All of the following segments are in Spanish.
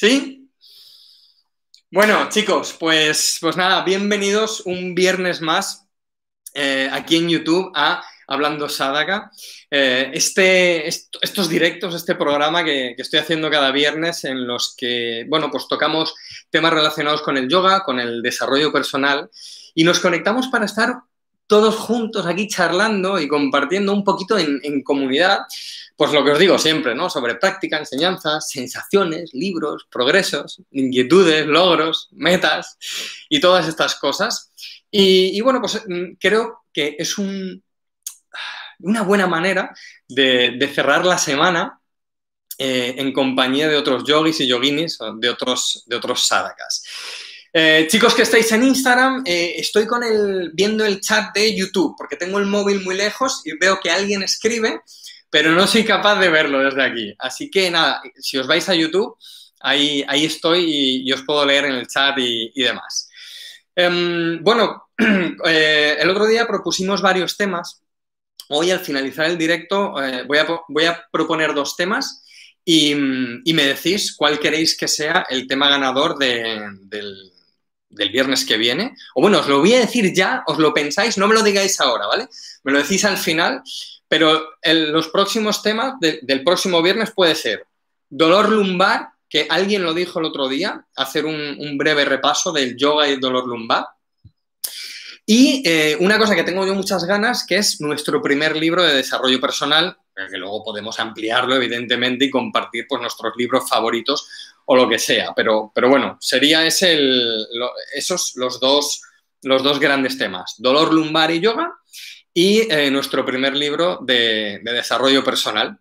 ¿Sí? Bueno, chicos, pues, pues nada, bienvenidos un viernes más eh, aquí en YouTube a Hablando Sadaka. Eh, este, estos directos, este programa que, que, estoy haciendo cada viernes en los que, bueno, pues tocamos temas relacionados con el yoga, con el desarrollo personal y nos conectamos para estar todos juntos aquí charlando y compartiendo un poquito en, comunidad pues lo que os digo siempre, ¿no? Sobre práctica, enseñanzas, sensaciones, libros, progresos, inquietudes, logros, metas y todas estas cosas. Y, bueno, pues mm, creo que es un, una buena manera de, cerrar la semana eh, en compañía de otros yogis y yoginis, de otros, de otros sadhakas. Eh, chicos que estáis en Instagram, eh, estoy con el, viendo el chat de YouTube porque tengo el móvil muy lejos y veo que alguien escribe pero no soy capaz de verlo desde aquí. Así que nada, si os vais a YouTube, ahí, ahí estoy y, os puedo leer en el chat y, demás. Um, bueno, eh, el otro día propusimos varios temas. Hoy, al finalizar el directo, voy, a, voy, a, proponer dos temas y, y, me decís cuál queréis que sea el tema ganador de, del, del viernes que viene. O bueno, os lo voy a decir ya, os lo pensáis, no me lo digáis ahora, ¿vale? Me lo decís al final pero los próximos temas de, del próximo viernes puede ser dolor lumbar, que alguien lo dijo el otro día, hacer un, breve repaso del yoga y dolor lumbar. Y eh, una cosa que tengo yo muchas ganas, que es nuestro primer libro de desarrollo personal, que luego podemos ampliarlo, evidentemente, y compartir pues, nuestros libros favoritos o lo que sea. Pero, pero bueno, sería ese el, esos los dos, los dos grandes temas, dolor lumbar y yoga y eh, nuestro primer libro de, de desarrollo personal.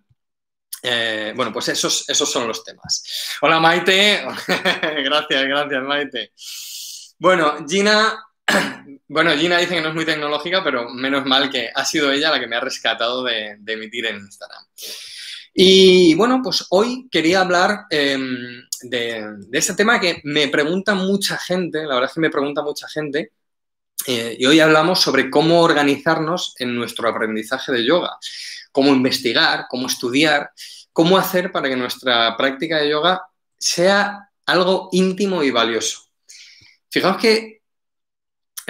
Eh, bueno, pues esos, esos son los temas. Hola Maite, gracias, gracias Maite. Bueno, Gina, bueno, Gina dice que no es muy tecnológica, pero menos mal que ha sido ella la que me ha rescatado de, de emitir en Instagram. Y bueno, pues hoy quería hablar eh, de, de, este tema que me pregunta mucha gente, la verdad es que me pregunta mucha gente, eh, y hoy hablamos sobre cómo organizarnos en nuestro aprendizaje de yoga, cómo investigar, cómo estudiar, cómo hacer para que nuestra práctica de yoga sea algo íntimo y valioso. Fijaos que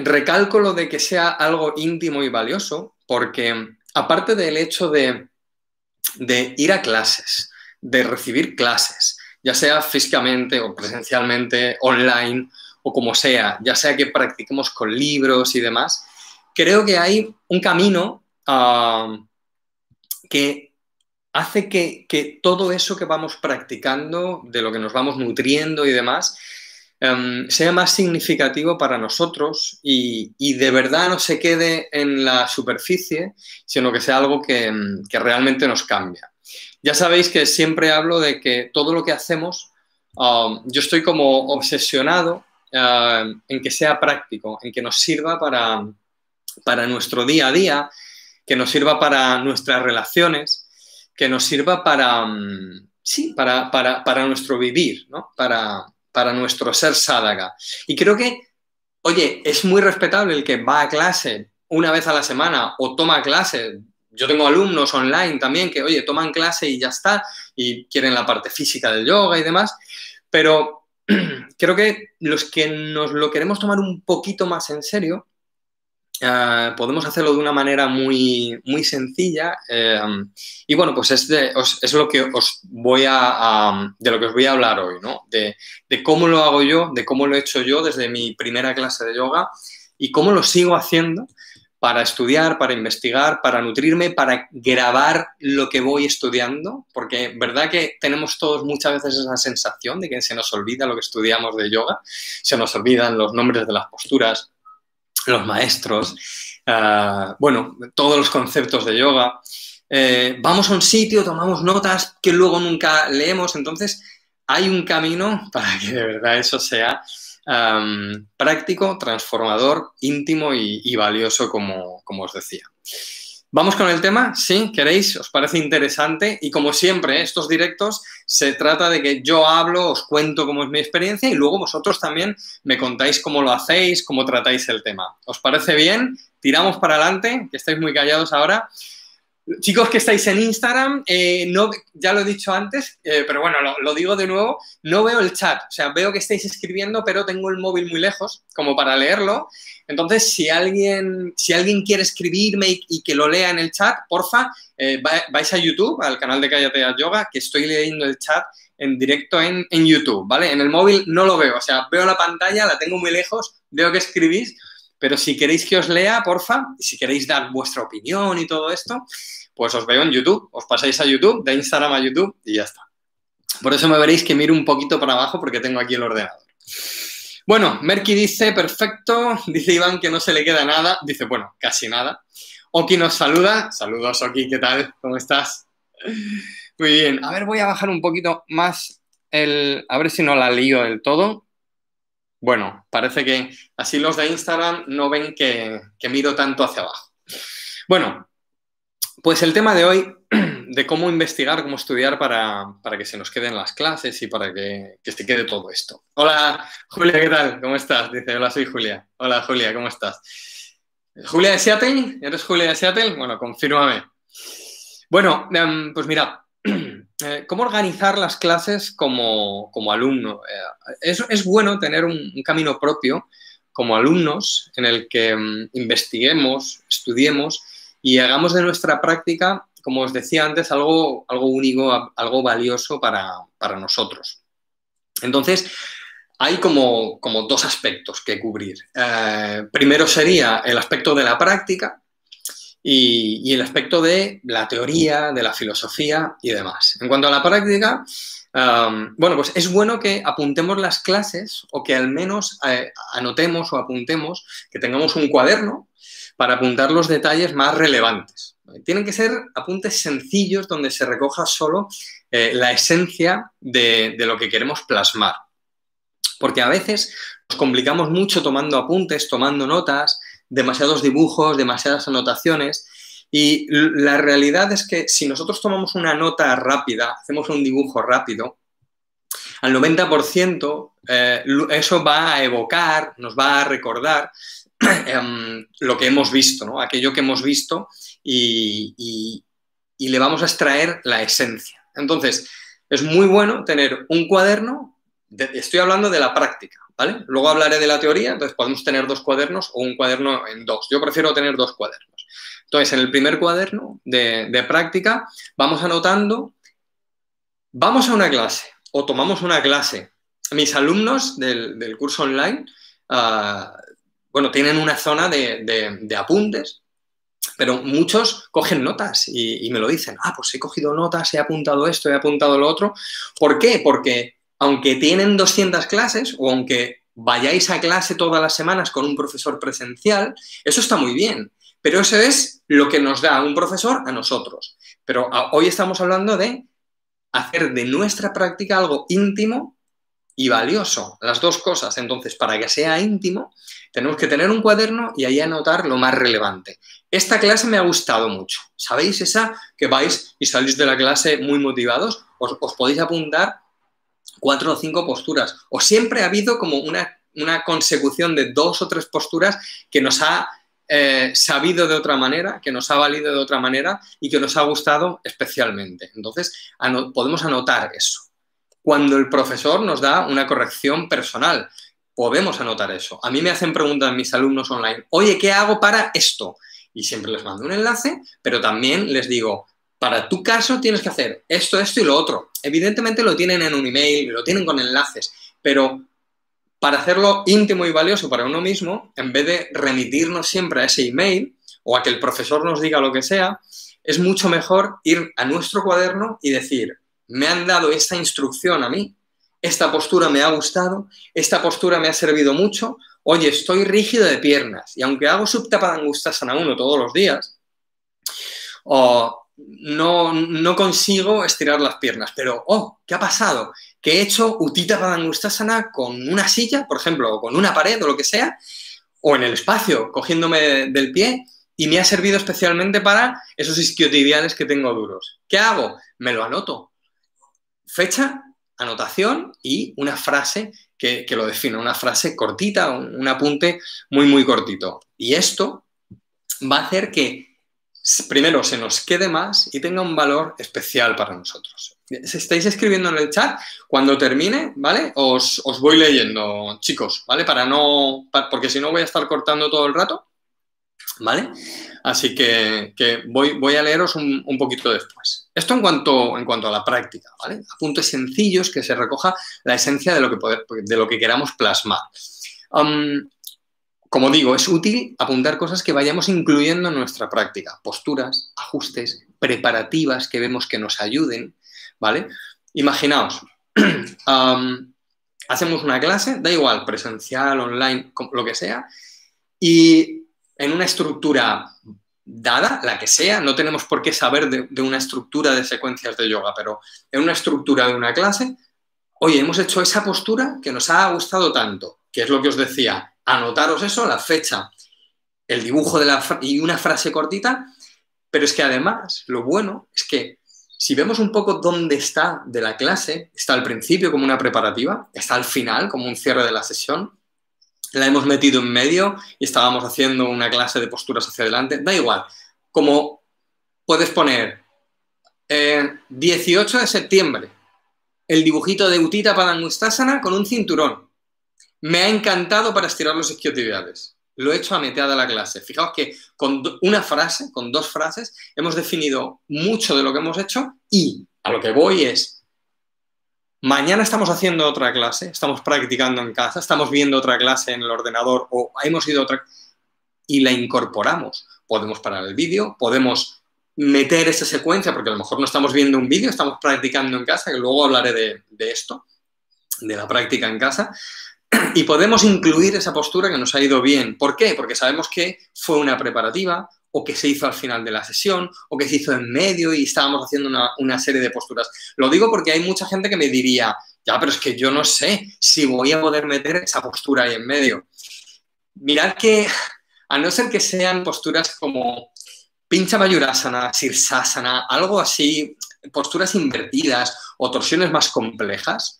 recalco lo de que sea algo íntimo y valioso porque aparte del hecho de, ir a clases, de recibir clases, ya sea físicamente o presencialmente, online, o como sea, ya sea que practiquemos con libros y demás, creo que hay un camino uh, que hace que, todo eso que vamos practicando, de lo que nos vamos nutriendo y demás, um, sea más significativo para nosotros y, de verdad no se quede en la superficie, sino que sea algo que, que realmente nos cambia. Ya sabéis que siempre hablo de que todo lo que hacemos, uh, yo estoy como obsesionado uh, en que sea práctico, en que nos sirva para, para nuestro día a día, que nos sirva para nuestras relaciones, que nos sirva para, um, sí, para, para, para, nuestro vivir, ¿no? para, para nuestro ser sádaga. Y creo que, oye, es muy respetable el que va a clase una vez a la semana o toma clase. Yo tengo alumnos online también que, oye, toman clase y ya está, y quieren la parte física del yoga y demás, pero creo que los que nos lo queremos tomar un poquito más en serio, uh, podemos hacerlo de una manera muy, muy sencilla. Eh, y bueno, pues es, de, os, es, lo que os voy a, um, de lo que os voy a hablar hoy, ¿no? De, de, cómo lo hago yo, de cómo lo he hecho yo desde mi primera clase de yoga y cómo lo sigo haciendo para estudiar, para investigar, para nutrirme, para grabar lo que voy estudiando, porque verdad que tenemos todos muchas veces esa sensación de que se nos olvida lo que estudiamos de yoga, se nos olvidan los nombres de las posturas, los maestros, uh, bueno, todos los conceptos de yoga. Eh, vamos a un sitio, tomamos notas que luego nunca leemos, entonces hay un camino para que de verdad eso sea práctico, transformador, íntimo y, y valioso, como, como, os decía. Vamos con el tema, ¿sí? ¿Queréis? ¿Os parece interesante? Y como siempre, estos directos se trata de que yo hablo, os cuento cómo es mi experiencia y luego vosotros también me contáis cómo lo hacéis, cómo tratáis el tema. ¿Os parece bien? Tiramos para adelante, que estáis muy callados ahora. Chicos que estáis en Instagram, eh, no, ya lo he dicho antes, eh, pero bueno, lo, digo de nuevo, no veo el chat, o sea, veo que estáis escribiendo, pero tengo el móvil muy lejos como para leerlo. Entonces, si alguien, si alguien quiere escribirme y, que lo lea en el chat, porfa, eh, vais a YouTube, al canal de Cállate Yoga, que estoy leyendo el chat en directo en, en YouTube, ¿vale? En el móvil no lo veo, o sea, veo la pantalla, la tengo muy lejos, veo que escribís, pero si queréis que os lea, porfa, si queréis dar vuestra opinión y todo esto, pues os veo en YouTube. Os pasáis a YouTube, de Instagram a YouTube y ya está. Por eso me veréis que miro un poquito para abajo porque tengo aquí el ordenador. Bueno, Merky dice, perfecto. Dice Iván que no se le queda nada. Dice, bueno, casi nada. Oki nos saluda. Saludos, Oki, ¿qué tal? ¿Cómo estás? Muy bien. A ver, voy a bajar un poquito más el... A ver si no la lío del todo. Bueno, parece que así los de Instagram no ven que, miro tanto hacia abajo. Bueno, pues el tema de hoy, de cómo investigar, cómo estudiar para, que se nos queden las clases y para que, que, se quede todo esto. Hola, Julia, ¿qué tal? ¿Cómo estás? Dice, hola, soy Julia. Hola, Julia, ¿cómo estás? ¿Julia de Seattle? ¿Eres Julia de Seattle? Bueno, confírmame. Bueno, em, pues mira, Eh, cómo organizar las clases como, alumno. Eh, es, bueno tener un, camino propio como alumnos en el que mm, investiguemos, estudiemos y hagamos de nuestra práctica, como os decía antes, algo, algo único, algo valioso para, nosotros. Entonces, hay como, dos aspectos que cubrir. Eh, primero sería el aspecto de la práctica, y, el aspecto de la teoría, de la filosofía y demás. En cuanto a la práctica, bueno, pues es bueno que apuntemos las clases o que al menos eh, anotemos o apuntemos, que tengamos un cuaderno para apuntar los detalles más relevantes. Tienen que ser apuntes sencillos donde se recoja solo eh, la esencia de lo que queremos plasmar. Porque a veces nos complicamos mucho tomando apuntes, tomando notas, demasiados dibujos, demasiadas anotaciones. Y la realidad es que si nosotros tomamos una nota rápida, hacemos un dibujo rápido, al 90% eh, eso va a evocar, nos va a recordar em, lo que hemos visto, aquello que hemos visto y, le vamos a extraer la esencia. Entonces, es muy bueno tener un cuaderno, estoy hablando de la práctica, Luego hablaré de la teoría, entonces podemos tener dos cuadernos o un cuaderno en dos. Yo prefiero tener dos cuadernos. Entonces, en el primer cuaderno de, práctica vamos anotando, vamos a una clase o tomamos una clase. Mis alumnos del, curso online, ah, bueno, tienen una zona de, apuntes, pero muchos cogen notas y, y, me lo dicen. Ah, pues he cogido notas, he apuntado esto, he apuntado lo otro. ¿Por qué? Porque aunque tienen 200 clases o aunque vayáis a clase todas las semanas con un profesor presencial, eso está muy bien. Pero eso es lo que nos da un profesor a nosotros. Pero hoy estamos hablando de hacer de nuestra práctica algo íntimo y valioso, las dos cosas. Entonces, para que sea íntimo, tenemos que tener un cuaderno y ahí anotar lo más relevante. Esta clase me ha gustado mucho. ¿Sabéis esa que vais y salís de la clase muy motivados? Os, os podéis apuntar cuatro o cinco posturas. O siempre ha habido como una, consecución de dos o tres posturas que nos ha eh, sabido de otra manera, que nos ha valido de otra manera y que nos ha gustado especialmente. Entonces, podemos anotar eso. Cuando el profesor nos da una corrección personal, podemos anotar eso. A mí me hacen preguntas mis alumnos online, oye, ¿qué hago para esto? Y siempre les mando un enlace, pero también les digo, para tu caso tienes que hacer esto, esto y lo otro. Evidentemente lo tienen en un email, lo tienen con enlaces, pero para hacerlo íntimo y valioso para uno mismo, en vez de remitirnos siempre a ese email o a que el profesor nos diga lo que sea, es mucho mejor ir a nuestro cuaderno y decir, me han dado esta instrucción a mí, esta postura me ha gustado, esta postura me ha servido mucho, oye, estoy rígido de piernas y aunque hago subtapadangustasana uno todos los días, o no, no, consigo estirar las piernas, pero, oh, ¿qué ha pasado? Que he hecho Utita Padangustasana con una silla, por ejemplo, o con una pared o lo que sea, o en el espacio, cogiéndome del pie, y me ha servido especialmente para esos isquiotibiales que tengo duros. ¿Qué hago? Me lo anoto. Fecha, anotación y una frase que, que lo define, una frase cortita, un apunte muy, muy cortito. Y esto va a hacer que primero se nos quede más y tenga un valor especial para nosotros. Si estáis escribiendo en el chat, cuando termine, ¿vale? Os, voy leyendo, chicos, ¿vale? Para no, porque si no voy a estar cortando todo el rato, ¿vale? Así que, voy, voy, a leeros un, poquito después. Esto en cuanto, en cuanto a la práctica, ¿vale? Apuntes sencillos que se recoja la esencia de lo que, poder, de lo que queramos plasmar. Como digo, es útil apuntar cosas que vayamos incluyendo en nuestra práctica, posturas, ajustes, preparativas que vemos que nos ayuden, ¿vale? Imaginaos, hacemos una clase, da igual, presencial, online, lo que sea, y en una estructura dada, la que sea, no tenemos por qué saber de, una estructura de secuencias de yoga, pero en una estructura de una clase, oye, hemos hecho esa postura que nos ha gustado tanto, que es lo que os decía, anotaros eso, la fecha, el dibujo de la y una frase cortita, pero es que además lo bueno es que si vemos un poco dónde está de la clase, está al principio como una preparativa, está al final como un cierre de la sesión, la hemos metido en medio y estábamos haciendo una clase de posturas hacia adelante, da igual, como puedes poner 18 de septiembre, el dibujito de Utita Padangustasana con un cinturón. Me ha encantado para estirar los isquiotibiales. Lo he hecho a de la clase. Fijaos que con una frase, con dos frases, hemos definido mucho de lo que hemos hecho y a lo que voy es, Mañana estamos haciendo otra clase, estamos practicando en casa, estamos viendo otra clase en el ordenador o hemos ido a otra y la incorporamos. Podemos parar el vídeo, podemos meter esa secuencia, porque a lo mejor no estamos viendo un vídeo, estamos practicando en casa, que luego hablaré de, de esto, de la práctica en casa, y podemos incluir esa postura que nos ha ido bien. ¿Por qué? Porque sabemos que fue una preparativa, o que se hizo al final de la sesión, o que se hizo en medio y estábamos haciendo una, serie de posturas. Lo digo porque hay mucha gente que me diría, ya, pero es que yo no sé si voy a poder meter esa postura ahí en medio. Mirad que, a no ser que sean posturas como pincha mayurasana, sirsasana, algo así, posturas invertidas o torsiones más complejas,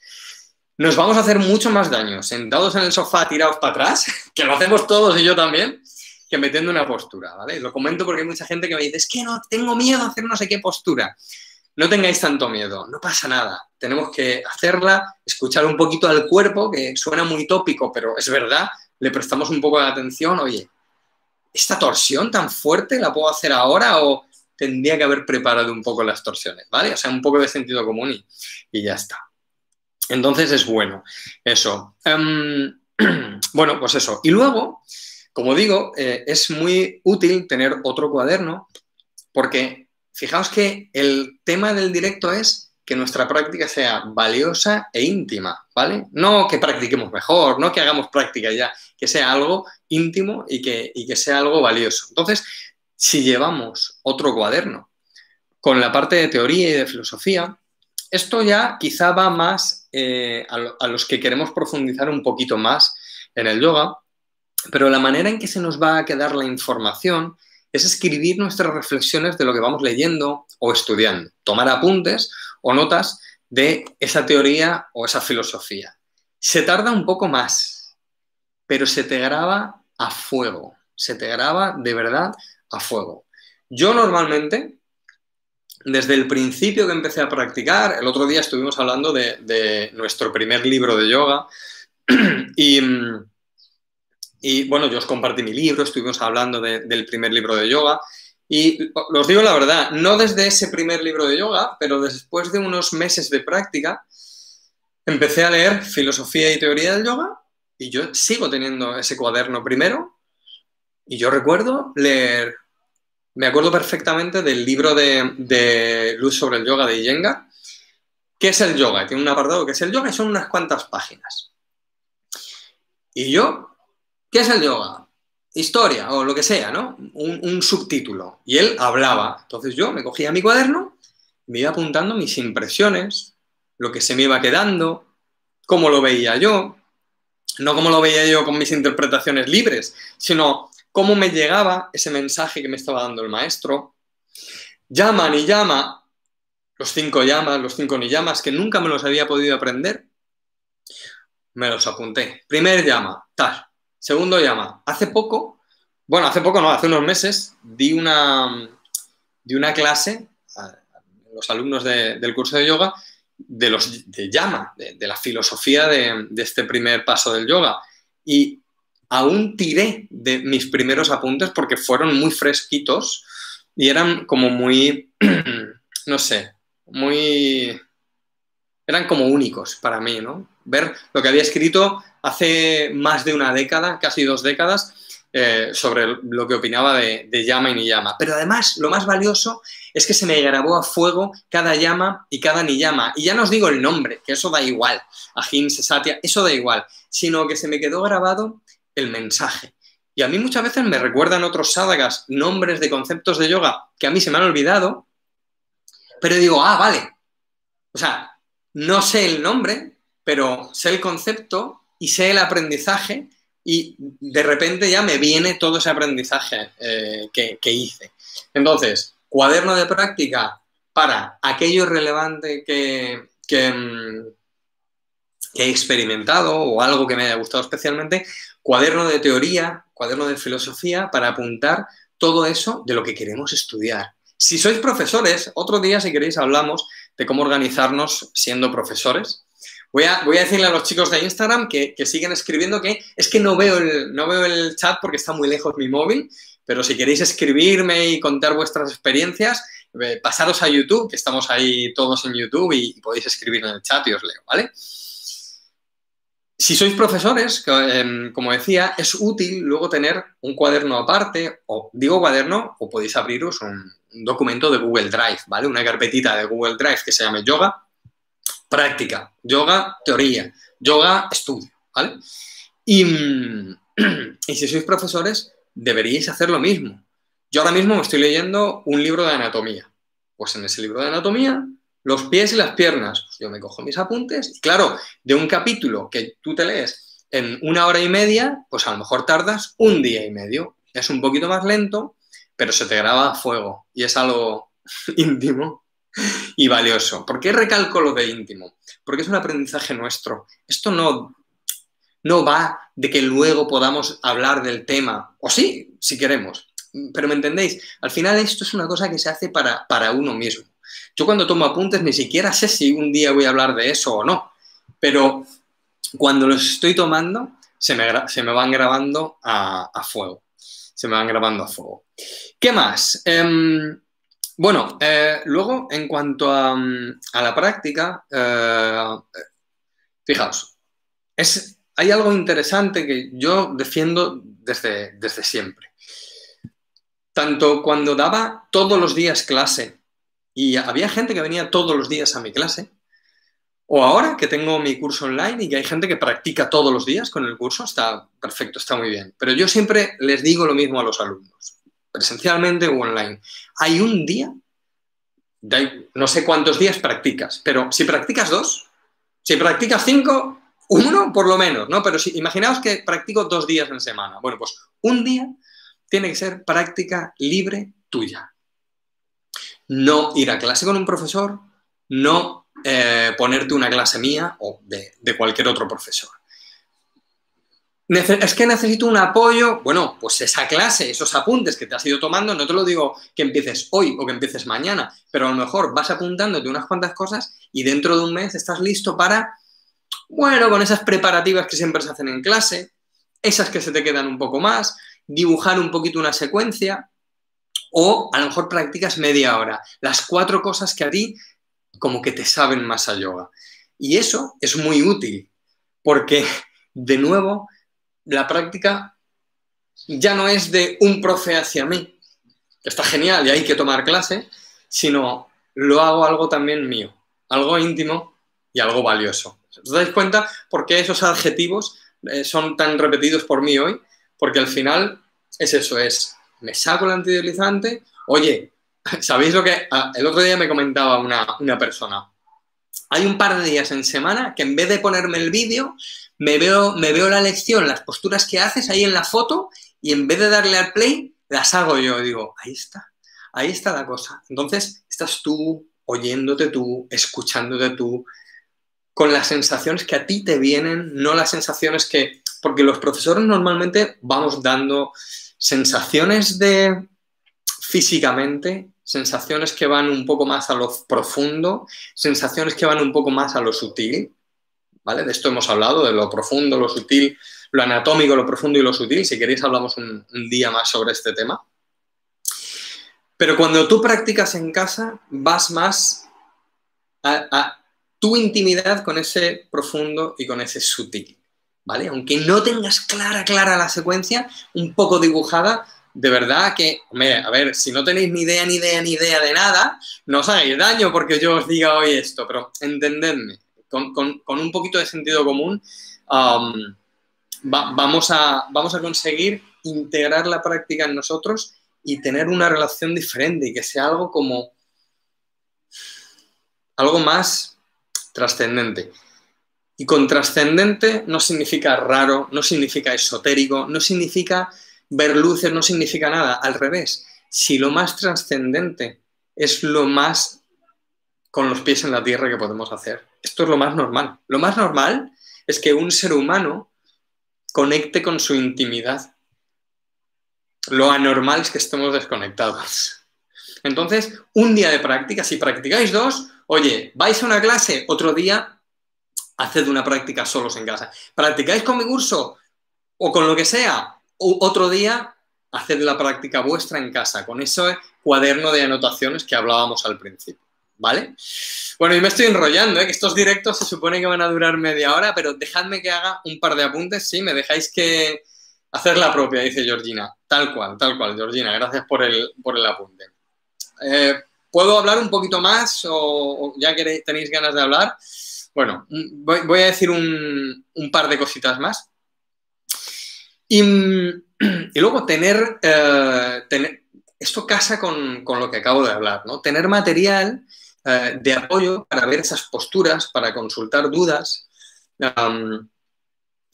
nos vamos a hacer mucho más daño sentados en el sofá tirados para atrás, que lo hacemos todos y yo también, que metiendo una postura, ¿vale? Lo comento porque hay mucha gente que me dice, es que no, tengo miedo a hacer no sé qué postura. No tengáis tanto miedo, no pasa nada. Tenemos que hacerla, escuchar un poquito al cuerpo, que suena muy tópico, pero es verdad, le prestamos un poco de atención, oye, ¿esta torsión tan fuerte la puedo hacer ahora o tendría que haber preparado un poco las torsiones, ¿vale? O sea, un poco de sentido común y, y ya está. Entonces es bueno eso. Em, bueno, pues eso. Y luego, como digo, eh, es muy útil tener otro cuaderno porque fijaos que el tema del directo es que nuestra práctica sea valiosa e íntima, ¿vale? No que practiquemos mejor, no que hagamos práctica ya, que sea algo íntimo y que, que sea algo valioso. Entonces, si llevamos otro cuaderno con la parte de teoría y de filosofía, esto ya quizá va más eh, a los que queremos profundizar un poquito más en el yoga, pero la manera en que se nos va a quedar la información es escribir nuestras reflexiones de lo que vamos leyendo o estudiando, tomar apuntes o notas de esa teoría o esa filosofía. Se tarda un poco más, pero se te graba a fuego, se te graba de verdad a fuego. Yo normalmente, desde el principio que empecé a practicar, el otro día estuvimos hablando de, nuestro primer libro de yoga y y bueno, yo os compartí mi libro, estuvimos hablando del primer libro de yoga. Y os digo la verdad, no desde ese primer libro de yoga, pero después de unos meses de práctica, empecé a leer filosofía y teoría del yoga y yo sigo teniendo ese cuaderno primero. Y yo recuerdo leer, me acuerdo perfectamente del libro de, Luz sobre el yoga de Iyengar. ¿Qué es el yoga? Tiene un apartado que es el yoga y son unas cuantas páginas. Y yo ¿Qué es el yoga? Historia o lo que sea, ¿no? Un, subtítulo. Y él hablaba. Entonces yo me cogía mi cuaderno, me iba apuntando mis impresiones, lo que se me iba quedando, cómo lo veía yo, no cómo lo veía yo con mis interpretaciones libres, sino cómo me llegaba ese mensaje que me estaba dando el maestro. Llama ni llama, los cinco llamas, los cinco ni llamas, que nunca me los había podido aprender, me los apunté. Primer llama, tal. Segundo llama. Hace poco, bueno, hace poco no, hace unos meses, di una, de una clase, a los alumnos del curso de yoga, de los de Yama, de, la filosofía de, de, este primer paso del yoga. Y aún tiré de mis primeros apuntes porque fueron muy fresquitos y eran como muy, no sé, muy... eran como únicos para mí, ¿no? Ver lo que había escrito hace más de una década, casi dos décadas, eh, sobre lo que opinaba de, llama y ni llama. Pero además, lo más valioso es que se me grabó a fuego cada llama y cada ni llama. Y ya no os digo el nombre, que eso da igual, Ahimsa, Satya, eso da igual, sino que se me quedó grabado el mensaje. Y a mí muchas veces me recuerdan otros sadhakas nombres de conceptos de yoga que a mí se me han olvidado, pero digo, ah, vale. O sea, no sé el nombre, pero sé el concepto y sé el aprendizaje y de repente ya me viene todo ese aprendizaje eh, que, hice. Entonces, cuaderno de práctica para aquello relevante que, que, mm, que he experimentado o algo que me haya gustado especialmente, cuaderno de teoría, cuaderno de filosofía para apuntar todo eso de lo que queremos estudiar. Si sois profesores, otro día si queréis hablamos de cómo organizarnos siendo profesores. Voy a, voy a decirle a los chicos de Instagram que, siguen escribiendo que es que no veo, el, no veo el chat porque está muy lejos mi móvil, pero si queréis escribirme y contar vuestras experiencias, eh, pasaros a YouTube, que estamos ahí todos en YouTube y podéis escribir en el chat y os leo, ¿vale? Si sois profesores, em, como decía, es útil luego tener un cuaderno aparte, o digo cuaderno, o podéis abriros un, documento de Google Drive, ¿vale? Una carpetita de Google Drive que se llame yoga, práctica, yoga, teoría, yoga, estudio, ¿vale? Y, y si sois profesores, deberíais hacer lo mismo. Yo ahora mismo me estoy leyendo un libro de anatomía. Pues en ese libro de anatomía los pies y las piernas. Pues yo me cojo mis apuntes y claro, de un capítulo que tú te lees en una hora y media, pues a lo mejor tardas un día y medio. Es un poquito más lento, pero se te graba a fuego y es algo íntimo y valioso. ¿Por qué recalco lo de íntimo? Porque es un aprendizaje nuestro. Esto no, no va de que luego podamos hablar del tema, o sí, si queremos, pero me entendéis, al final esto es una cosa que se hace para, para uno mismo. Yo cuando tomo apuntes ni siquiera sé si un día voy a hablar de eso o no, pero cuando los estoy tomando se me, se me van grabando a, fuego. Se me van grabando a fuego. ¿Qué más? Em, bueno, eh, luego en cuanto a, la práctica, eh, fijaos, es, hay algo interesante que yo defiendo desde, desde siempre. Tanto cuando daba todos los días clase y había gente que venía todos los días a mi clase. O ahora que tengo mi curso online y que hay gente que practica todos los días con el curso, está perfecto, está muy bien. Pero yo siempre les digo lo mismo a los alumnos, presencialmente o online. Hay un día, no sé cuántos días practicas, pero si practicas dos, si practicas cinco, uno por lo menos, ¿no? Pero si imaginaos que practico dos días en semana. Bueno, pues un día tiene que ser práctica libre tuya no ir a clase con un profesor, no eh, ponerte una clase mía o de, cualquier otro profesor. es que necesito un apoyo. Bueno, pues esa clase, esos apuntes que te has ido tomando, no te lo digo que empieces hoy o que empieces mañana, pero a lo mejor vas apuntándote unas cuantas cosas y dentro de un mes estás listo para, bueno, con esas preparativas que siempre se hacen en clase, esas que se te quedan un poco más, dibujar un poquito una secuencia, o a lo mejor practicas media hora. Las cuatro cosas que a ti como que te saben más a yoga. Y eso es muy útil porque, de nuevo, la práctica ya no es de un profe hacia mí, está genial y hay que tomar clase, sino lo hago algo también mío, algo íntimo y algo valioso. ¿Os dais cuenta por qué esos adjetivos eh, son tan repetidos por mí hoy? Porque al final es eso, es me saco el antideslizante. Oye, ¿sabéis lo que? Ah, el otro día me comentaba una, persona. Hay un par de días en semana que en vez de ponerme el vídeo, me veo, me veo la lección, las posturas que haces ahí en la foto, y en vez de darle al play, las hago yo. Digo, ahí está, ahí está la cosa. Entonces, estás tú oyéndote tú, escuchándote tú, con las sensaciones que a ti te vienen, no las sensaciones que... Porque los profesores normalmente vamos dando sensaciones de físicamente sensaciones que van un poco más a lo profundo, sensaciones que van un poco más a lo sutil, ¿vale? De esto hemos hablado, de lo profundo, lo sutil, lo anatómico, lo profundo y lo sutil. Si queréis hablamos un, día más sobre este tema. Pero cuando tú practicas en casa, vas más a, a tu intimidad con ese profundo y con ese sutil, ¿vale? Aunque no tengas clara, clara la secuencia, un poco dibujada, de verdad que, hombre, a ver, si no tenéis ni idea, ni idea, ni idea de nada, no os hagáis daño porque yo os diga hoy esto, pero entendedme, con, un poquito de sentido común, vamos, a, vamos a conseguir integrar la práctica en nosotros y tener una relación diferente y que sea algo como algo más trascendente. Y con trascendente no significa raro, no significa esotérico, no significa ver luces no significa nada, al revés. Si lo más trascendente es lo más con los pies en la tierra que podemos hacer, esto es lo más normal. Lo más normal es que un ser humano conecte con su intimidad. Lo anormal es que estemos desconectados. Entonces, un día de práctica, si practicáis dos, oye, vais a una clase, otro día, haced una práctica solos en casa. ¿Practicáis con mi curso o con lo que sea? otro día, haced la práctica vuestra en casa, con ese cuaderno de anotaciones que hablábamos al principio, ¿vale? Bueno, y me estoy enrollando, ¿eh? que estos directos se supone que van a durar media hora, pero dejadme que haga un par de apuntes, sí, me dejáis que hacer la propia, dice Georgina. Tal cual, tal cual, Georgina, gracias por el, por el apunte. Eh, ¿Puedo hablar un poquito más o, ya que tenéis ganas de hablar? Bueno, voy, a decir un, par de cositas más. Y, luego tener, eh, tener, esto casa con, lo que acabo de hablar, ¿no? Tener material eh, de apoyo para ver esas posturas, para consultar dudas,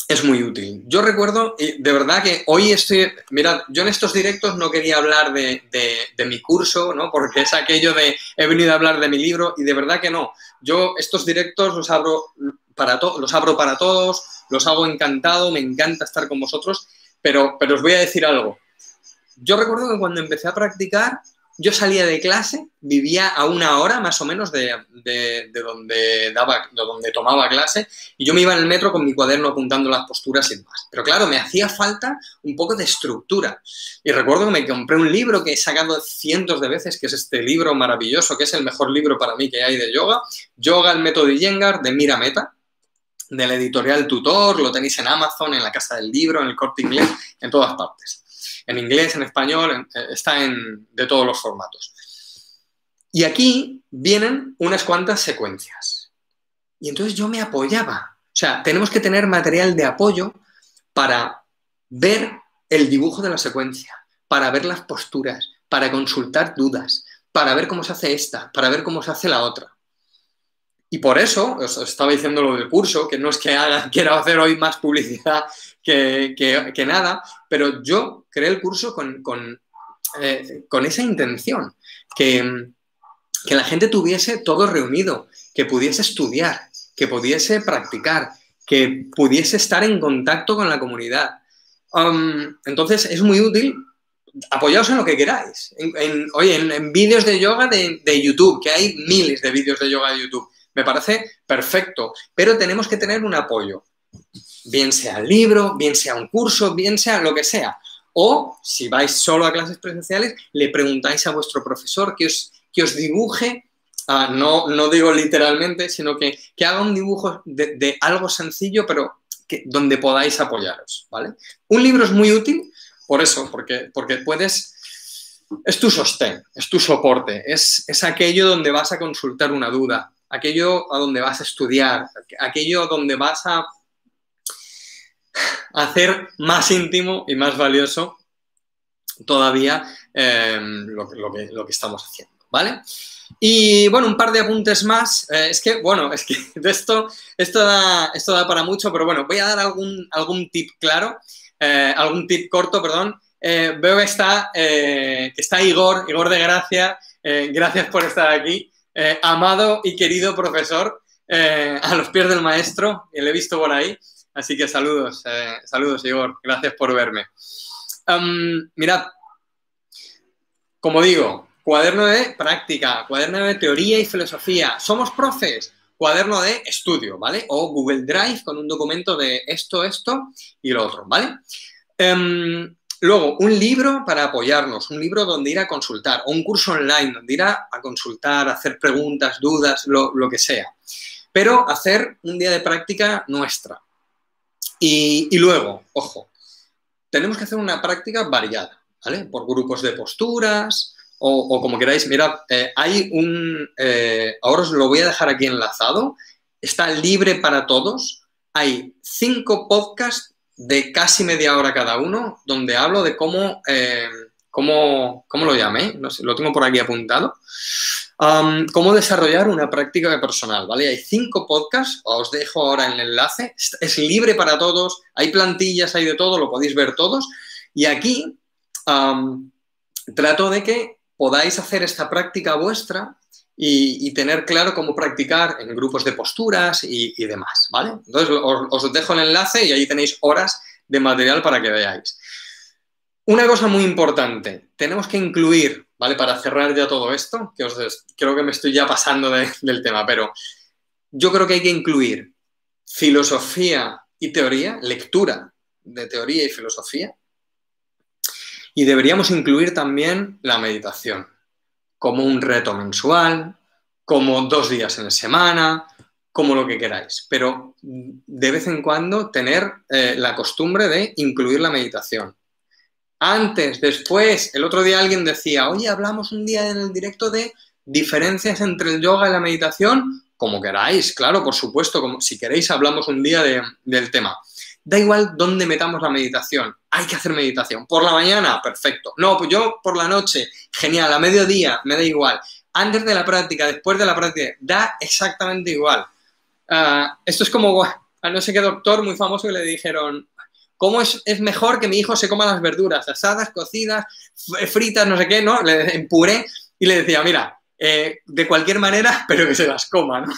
es muy útil. Yo recuerdo, y de verdad que hoy estoy, mirad, yo en estos directos no quería hablar de, de, mi curso, ¿no? Porque es aquello de, he venido a hablar de mi libro y de verdad que no. Yo estos directos los abro para, los abro para todos, los hago encantado, me encanta estar con vosotros, pero, pero os voy a decir algo. Yo recuerdo que cuando empecé a practicar, yo salía de clase, vivía a una hora más o menos de, donde, daba, de donde tomaba clase, y yo me iba en el metro con mi cuaderno apuntando las posturas y demás. Pero claro, me hacía falta un poco de estructura. Y recuerdo que me compré un libro que he sacado cientos de veces, que es este libro maravilloso, que es el mejor libro para mí que hay de yoga, Yoga, el método Iyengar, de Mira Meta, de la editorial Tutor, lo tenéis en Amazon, en la Casa del Libro, en el Corte Inglés, en todas partes. En inglés, en español, eh, está en, de todos los formatos. Y aquí vienen unas cuantas secuencias. Y entonces yo me apoyaba. O sea, tenemos que tener material de apoyo para ver el dibujo de la secuencia, para ver las posturas, para consultar dudas, para ver cómo se hace esta, para ver cómo se hace la otra. Y por eso, os estaba diciendo lo del curso, que no es que haga, quiera hacer hoy más publicidad que, nada, pero yo creé el curso con, con, eh, esa intención, que, que, la gente tuviese todo reunido, que pudiese estudiar, que pudiese practicar, que pudiese estar en contacto con la comunidad. Um, entonces, es muy útil apoyaos en lo que queráis. En, oye, en, vídeos de yoga de, de, YouTube, que hay miles de vídeos de yoga de YouTube. Me parece perfecto, pero tenemos que tener un apoyo, bien sea el libro, bien sea un curso, bien sea lo que sea. O si vais solo a clases presenciales, le preguntáis a vuestro profesor que os, que os dibuje, ah, no, no digo literalmente, sino que, haga un dibujo de, algo sencillo, pero que, donde podáis apoyaros, ¿vale? Un libro es muy útil por eso, porque, porque puedes es tu sostén, es tu soporte, es, es, aquello donde vas a consultar una duda, aquello a donde vas a estudiar, aquello donde vas a hacer más íntimo y más valioso todavía eh, lo, que, estamos haciendo, ¿vale? Y bueno, un par de apuntes más. Eh, es que, bueno, es que de esto, da, para mucho, pero bueno, voy a dar algún, tip claro, eh, algún tip corto, perdón. veo que está Igor, Igor de Gracia. gracias por estar aquí. Eh, amado y querido profesor, eh, a los pies del maestro, y le he visto por ahí. Así que saludos, eh, saludos Igor, gracias por verme. mirad, como digo, cuaderno de práctica, cuaderno de teoría y filosofía. ¿Somos profes? Cuaderno de estudio, ¿vale? O Google Drive con un documento de esto, esto y lo otro, ¿vale? Em, luego, un libro para apoyarnos, un libro donde ir a consultar, o un curso online donde ir a, consultar, hacer preguntas, dudas, lo, que sea. Pero hacer un día de práctica nuestra. y luego, ojo, tenemos que hacer una práctica variada, ¿vale? Por grupos de posturas o, como queráis. Mira, eh, hay un... Eh, ahora os lo voy a dejar aquí enlazado. Está libre para todos. Hay cinco podcasts de casi media hora cada uno donde hablo de cómo... Eh, cómo, ¿Cómo lo llamé? No sé, lo tengo por aquí apuntado. cómo desarrollar una práctica personal, ¿vale? Hay cinco podcasts, os dejo ahora en el enlace, es libre para todos, hay plantillas, hay de todo, lo podéis ver todos. Y aquí trato de que podáis hacer esta práctica vuestra y, tener claro cómo practicar en grupos de posturas y, demás, ¿vale? Entonces os, dejo el enlace y ahí tenéis horas de material para que veáis. Una cosa muy importante, tenemos que incluir, ¿vale? Para cerrar ya todo esto, que os creo que me estoy ya pasando del tema, pero yo creo que hay que incluir filosofía y teoría, lectura de teoría y filosofía, y deberíamos incluir también la meditación, como un reto mensual, como dos días en la semana, como lo que queráis, pero de vez en cuando tener eh, la costumbre de incluir la meditación antes, después. El otro día alguien decía, oye, hablamos un día en el directo de diferencias entre el yoga y la meditación. Como queráis, claro, por supuesto, como si queréis hablamos un día del tema. Da igual dónde metamos la meditación, hay que hacer meditación. Por la mañana, perfecto. No, pues yo por la noche, genial, a mediodía, me da igual. Antes de la práctica, después de la práctica, da exactamente igual. Ah, esto es como a no sé qué doctor muy famoso le dijeron, ¿Cómo es, mejor que mi hijo se coma las verduras asadas, cocidas, fritas, no sé qué, ¿no? Le, en y le decía, mira, eh, de cualquier manera, pero que se las coma, ¿no?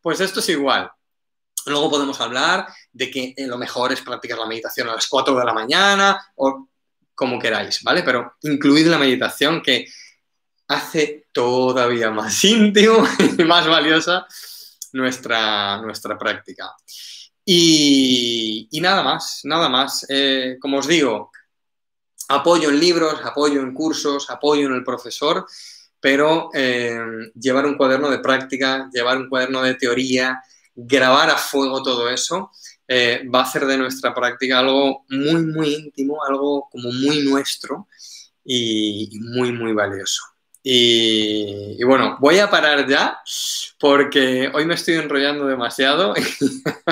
Pues esto es igual. Luego podemos hablar de que eh, lo mejor es practicar la meditación a las 4 de la mañana o como queráis, ¿vale? Pero incluid la meditación que hace todavía más íntimo y más valiosa nuestra, nuestra práctica. Y, nada más, nada más. Eh, como os digo, apoyo en libros, apoyo en cursos, apoyo en el profesor, pero eh, llevar un cuaderno de práctica, llevar un cuaderno de teoría, grabar a fuego todo eso, eh, va a hacer de nuestra práctica algo muy, muy íntimo, algo como muy nuestro y, muy, muy valioso. Y, bueno, voy a parar ya porque hoy me estoy enrollando demasiado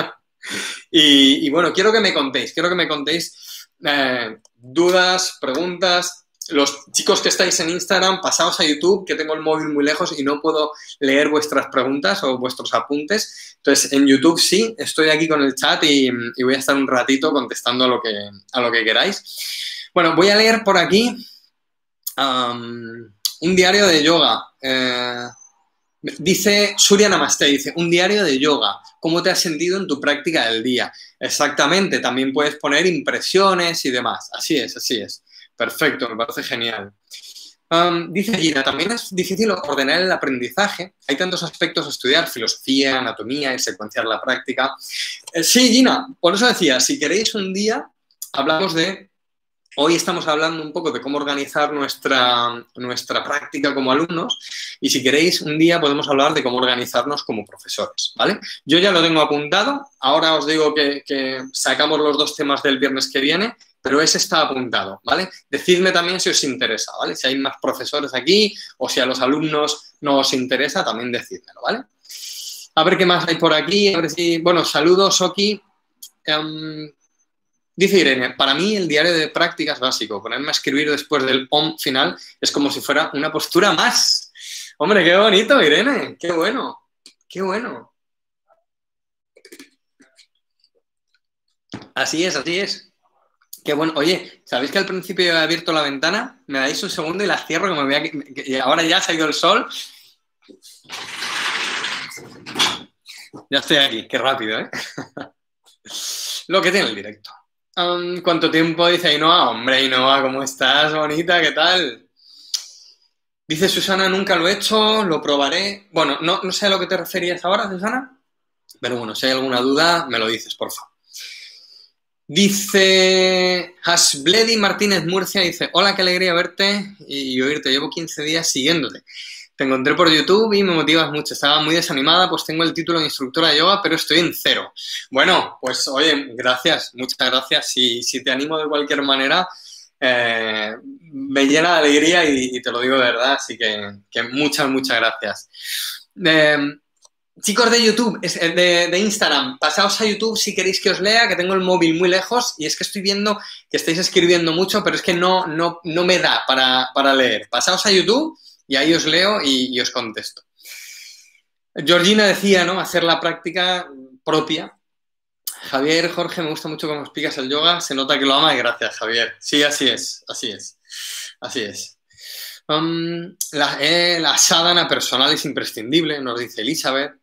y, bueno, quiero que me contéis, quiero que me contéis eh, dudas, preguntas. Los chicos que estáis en Instagram, pasaos a YouTube, que tengo el móvil muy lejos y no puedo leer vuestras preguntas o vuestros apuntes. Entonces, en YouTube sí, estoy aquí con el chat y, voy a estar un ratito contestando a lo que, a lo que queráis. Bueno, voy a leer por aquí un diario de yoga. Eh, Dice Surya Namaste, dice, un diario de yoga, ¿cómo te has sentido en tu práctica del día? Exactamente, también puedes poner impresiones y demás. Así es, así es. Perfecto, me parece genial. Dice Gina, también es difícil ordenar el aprendizaje. Hay tantos aspectos a estudiar, filosofía, anatomía y secuenciar la práctica. Eh, sí, Gina, por eso decía, si queréis un día, hablamos de Hoy estamos hablando un poco de cómo organizar nuestra, nuestra práctica como alumnos y si queréis un día podemos hablar de cómo organizarnos como profesores, ¿vale? Yo ya lo tengo apuntado, ahora os digo que, sacamos los dos temas del viernes que viene, pero ese está apuntado, ¿vale? Decidme también si os interesa, ¿vale? Si hay más profesores aquí o si a los alumnos no os interesa, también decídmelo, ¿vale? A ver qué más hay por aquí, a ver si... Bueno, saludos, Oki. Em, Dice Irene, para mí el diario de práctica es básico. Ponerme a escribir después del OM final es como si fuera una postura más. Hombre, qué bonito, Irene. Qué bueno. Qué bueno. Así es, así es. Qué bueno. Oye, ¿sabéis que al principio he abierto la ventana? Me dais un segundo y la cierro, que me voy a... ahora ya ha ido el sol. Ya estoy aquí, qué rápido, ¿eh? Lo que tiene el directo. ¿Cuánto tiempo? Dice Ainhoa. Hombre, Ainhoa, ¿cómo estás? Bonita, ¿qué tal? Dice Susana, nunca lo he hecho, lo probaré. Bueno, no, no sé a lo que te referías ahora, Susana, pero bueno, si hay alguna duda, me lo dices, por favor. Dice Hasbledi Martínez Murcia, dice, hola, qué alegría verte y oírte, llevo 15 días siguiéndote. Te encontré por YouTube y me motivas mucho. Estaba muy desanimada, pues tengo el título de instructora de yoga, pero estoy en cero. Bueno, pues oye, gracias, muchas gracias. Si, si te animo de cualquier manera, eh, me llena de alegría y, te lo digo de verdad, así que, muchas, muchas gracias. Eh, Chicos de YouTube, eh, de, Instagram, pasaos a YouTube si queréis que os lea, que tengo el móvil muy lejos y es que estoy viendo que estáis escribiendo mucho, pero es que no, no, no me da para, leer. Pasaos a YouTube y ahí os leo y, os contesto. Georgina decía, ¿no? Hacer la práctica propia. Javier, Jorge, me gusta mucho cómo explicas el yoga. Se nota que lo ama y gracias, Javier. Sí, así es, así es, así es. Um, la, eh, la sadhana personal es imprescindible, nos dice Elizabeth.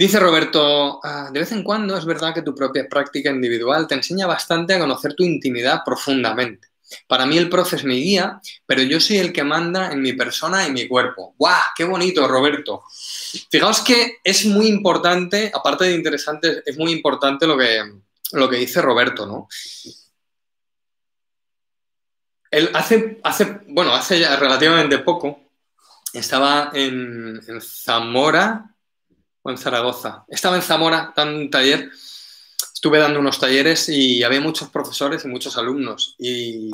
Dice Roberto, ah, de vez en cuando es verdad que tu propia práctica individual te enseña bastante a conocer tu intimidad profundamente. Para mí el profe es mi guía, pero yo soy el que manda en mi persona y mi cuerpo. ¡Guau! ¡Qué bonito, Roberto! Fijaos que es muy importante, aparte de interesante, es muy importante lo que, lo que dice Roberto, ¿no? Él hace, hace, bueno, hace relativamente poco, estaba en Zamora, o en Zaragoza. Estaba en Zamora, dando un taller, estuve dando unos talleres y había muchos profesores y muchos alumnos. Y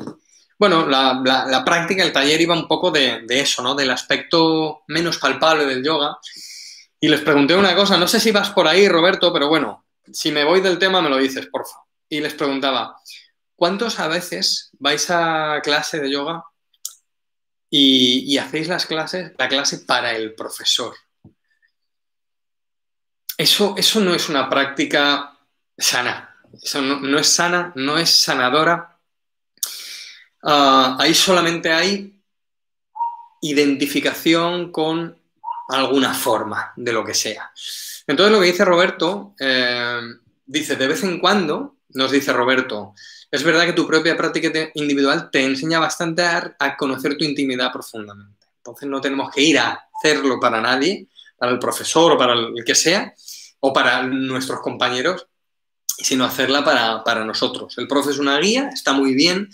bueno, la, práctica, el taller iba un poco de, eso, ¿no? Del aspecto menos palpable del yoga. Y les pregunté una cosa, no sé si vas por ahí, Roberto, pero bueno, si me voy del tema me lo dices, por favor. Y les preguntaba, ¿cuántos a veces vais a clase de yoga y, y hacéis las clases, la clase para el profesor? Eso, eso no es una práctica sana. Eso no, es sana, no es sanadora. Ah, ahí solamente hay identificación con alguna forma de lo que sea. Entonces lo que dice Roberto, eh, dice, de vez en cuando, nos dice Roberto, es verdad que tu propia práctica individual te enseña bastante a, a conocer tu intimidad profundamente. Entonces no tenemos que ir a hacerlo para nadie, para el profesor o para el que sea, o para nuestros compañeros, sino hacerla para, nosotros. El profe es una guía, está muy bien.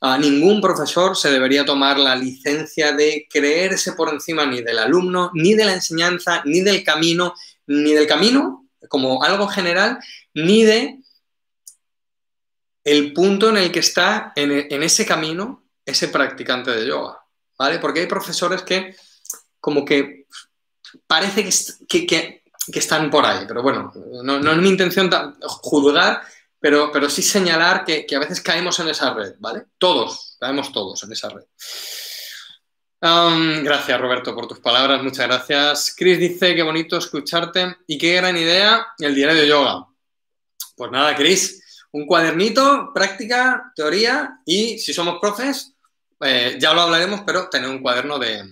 A ningún profesor se debería tomar la licencia de creerse por encima ni del alumno, ni de la enseñanza, ni del camino, ni del camino como algo general, ni de el punto en el que está en, ese camino ese practicante de yoga, ¿vale? Porque hay profesores que como que parece que están por ahí. Pero bueno, no, es mi intención juzgar, pero, pero sí señalar que, a veces caemos en esa red, ¿vale? Todos, caemos todos en esa red. gracias, Roberto, por tus palabras. Muchas gracias. Chris dice, qué bonito escucharte y qué gran idea el diario de yoga. Pues nada, Chris, un cuadernito, práctica, teoría y si somos profes, eh, ya lo hablaremos, pero tener un cuaderno de,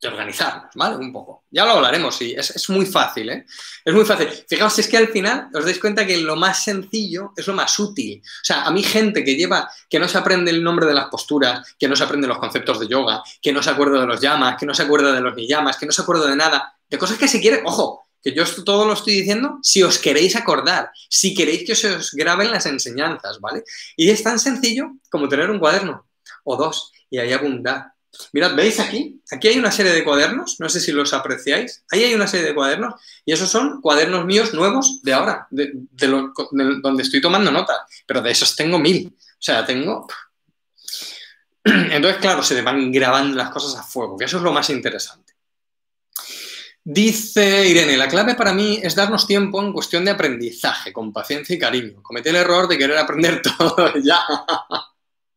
de organizarnos, ¿vale? Un poco. Ya lo hablaremos, sí, es, muy fácil, ¿eh? Es muy fácil. Fijaos, es que al final os dais cuenta que lo más sencillo es lo más útil. O sea, a mí gente que lleva, que no se aprende el nombre de las posturas, que no se aprende los conceptos de yoga, que no se acuerda de los llamas, que no se acuerda de los niyamas, que no se acuerda de nada, de cosas que se quiere, ojo, que yo esto todo lo estoy diciendo si os queréis acordar, si queréis que se os graben las enseñanzas, ¿vale? Y es tan sencillo como tener un cuaderno o dos y ahí abundar Mirad, ¿veis aquí? Aquí hay una serie de cuadernos, no sé si los apreciáis. Ahí hay una serie de cuadernos y esos son cuadernos míos nuevos de ahora, de, donde estoy tomando nota. Pero de esos tengo mil. O sea, tengo... Entonces, claro, se van grabando las cosas a fuego, que eso es lo más interesante. Dice Irene, la clave para mí es darnos tiempo en cuestión de aprendizaje, con paciencia y cariño. Cometí el error de querer aprender todo ya.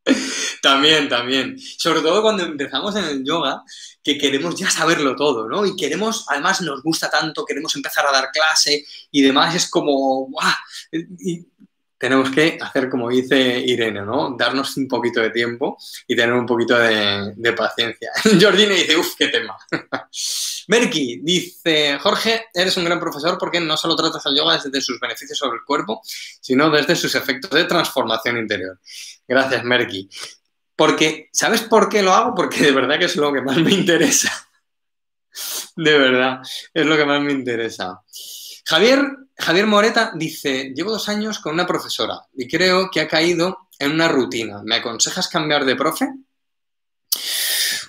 También, también. Sobre todo cuando empezamos en el yoga, que queremos ya saberlo todo, ¿no? Y queremos, además nos gusta tanto, queremos empezar a dar clase y demás, es como, tenemos que hacer como dice Irene, ¿no? Darnos un poquito de tiempo y tener un poquito de, paciencia. Jordine dice, uff, qué tema. Merky dice, Jorge, eres un gran profesor porque no solo tratas al yoga desde sus beneficios sobre el cuerpo, sino desde sus efectos de transformación interior. Gracias, Merky. Porque, ¿sabes por qué lo hago? Porque de verdad que es lo que más me interesa. De verdad, es lo que más me interesa. Javier, Javier Moreta dice, llevo dos años con una profesora y creo que ha caído en una rutina. ¿Me aconsejas cambiar de profe?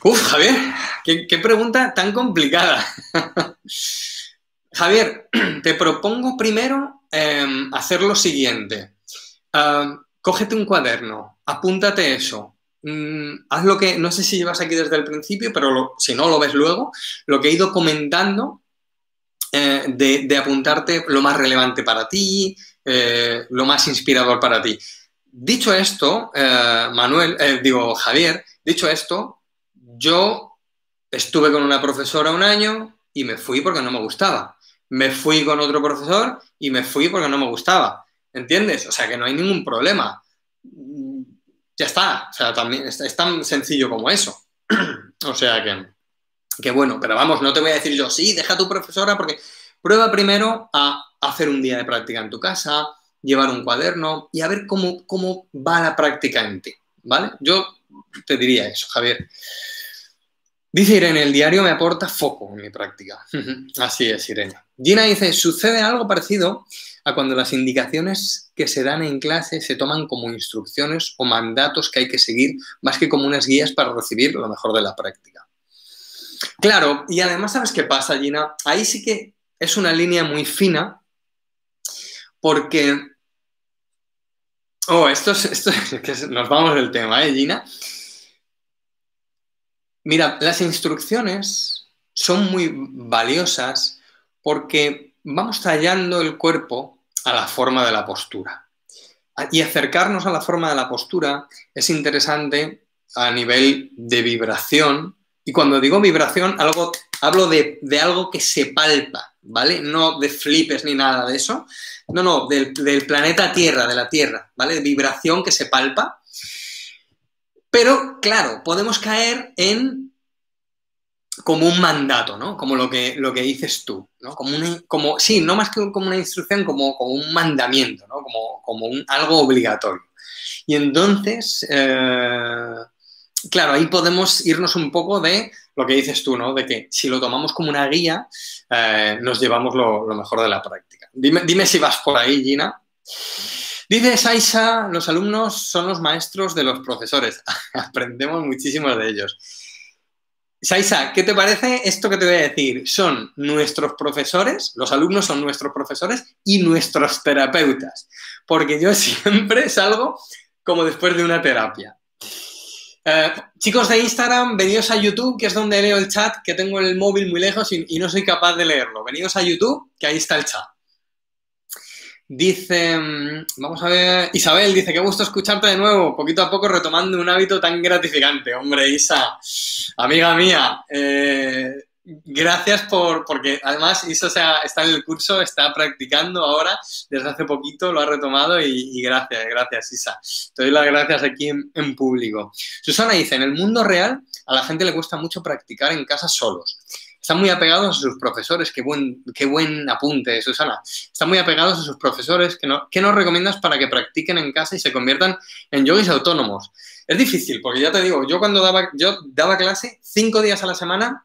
Uf, Javier, qué, pregunta tan complicada. Javier, te propongo primero em, hacer lo siguiente. cógete un cuaderno, apúntate eso. Mm, haz lo que, no sé si llevas aquí desde el principio, pero si no lo ves luego, lo que he ido comentando eh, de, apuntarte lo más relevante para ti, eh, lo más inspirador para ti. Dicho esto, eh, Manuel, digo, Javier, dicho esto, yo estuve con una profesora un año y me fui porque no me gustaba. Me fui con otro profesor y me fui porque no me gustaba. ¿Entiendes? O sea que no hay ningún problema. Ya está. O sea, también es, tan sencillo como eso. o sea que, que bueno, pero vamos, no te voy a decir yo, sí, deja a tu profesora porque prueba primero a hacer un día de práctica en tu casa, llevar un cuaderno y a ver cómo, cómo va la práctica en ti. ¿Vale? Yo te diría eso, Javier. Dice Irene, el diario me aporta foco en mi práctica. Así es, Irene. Gina dice, sucede algo parecido a cuando las indicaciones que se dan en clase se toman como instrucciones o mandatos que hay que seguir, más que como unas guías para recibir lo mejor de la práctica. Claro, y además, ¿sabes qué pasa, Gina? Ahí sí que es una línea muy fina, porque... Oh, esto es, esto es nos vamos del tema, ¿eh, Gina? Mira, las instrucciones son muy valiosas porque vamos tallando el cuerpo a la forma de la postura. Y acercarnos a la forma de la postura es interesante a nivel de vibración. Y cuando digo vibración, algo, hablo de, algo que se palpa, ¿vale? No de flipes ni nada de eso. No, no, del, planeta Tierra, de la Tierra, ¿vale? Vibración que se palpa pero, claro, podemos caer en como un mandato, ¿no? Como lo que, lo que dices tú, ¿no? Como, como sí, no más que como una instrucción, como, como un mandamiento, ¿no? Como, como un, algo obligatorio. Y entonces, eh, claro, ahí podemos irnos un poco de lo que dices tú, ¿no? De que si lo tomamos como una guía, eh, nos llevamos lo, mejor de la práctica. Dime, dime si vas por ahí, Gina. Dice Saisa, los alumnos son los maestros de los profesores. Aprendemos muchísimos de ellos. Saisa, ¿qué te parece esto que te voy a decir? Son nuestros profesores, los alumnos son nuestros profesores y nuestros terapeutas. Porque yo siempre salgo como después de una terapia. Eh, chicos de Instagram, venidos a YouTube, que es donde leo el chat, que tengo el móvil muy lejos y, no soy capaz de leerlo. Venidos a YouTube, que ahí está el chat. Dice, mm, vamos a ver, Isabel dice, qué gusto escucharte de nuevo, poquito a poco retomando un hábito tan gratificante. Hombre, Isa, amiga mía, eh, gracias por, porque además Isa está en el curso, está practicando ahora, desde hace poquito lo ha retomado y, gracias, gracias Isa. Te doy las gracias aquí en, en público. Susana dice, en el mundo real a la gente le cuesta mucho practicar en casa solos están muy apegados a sus profesores, qué buen, qué buen apunte, Susana. Están muy apegados a sus profesores. ¿Qué, no, ¿Qué nos recomiendas para que practiquen en casa y se conviertan en yogis autónomos? Es difícil, porque ya te digo, yo cuando daba, yo daba clase cinco días a la semana,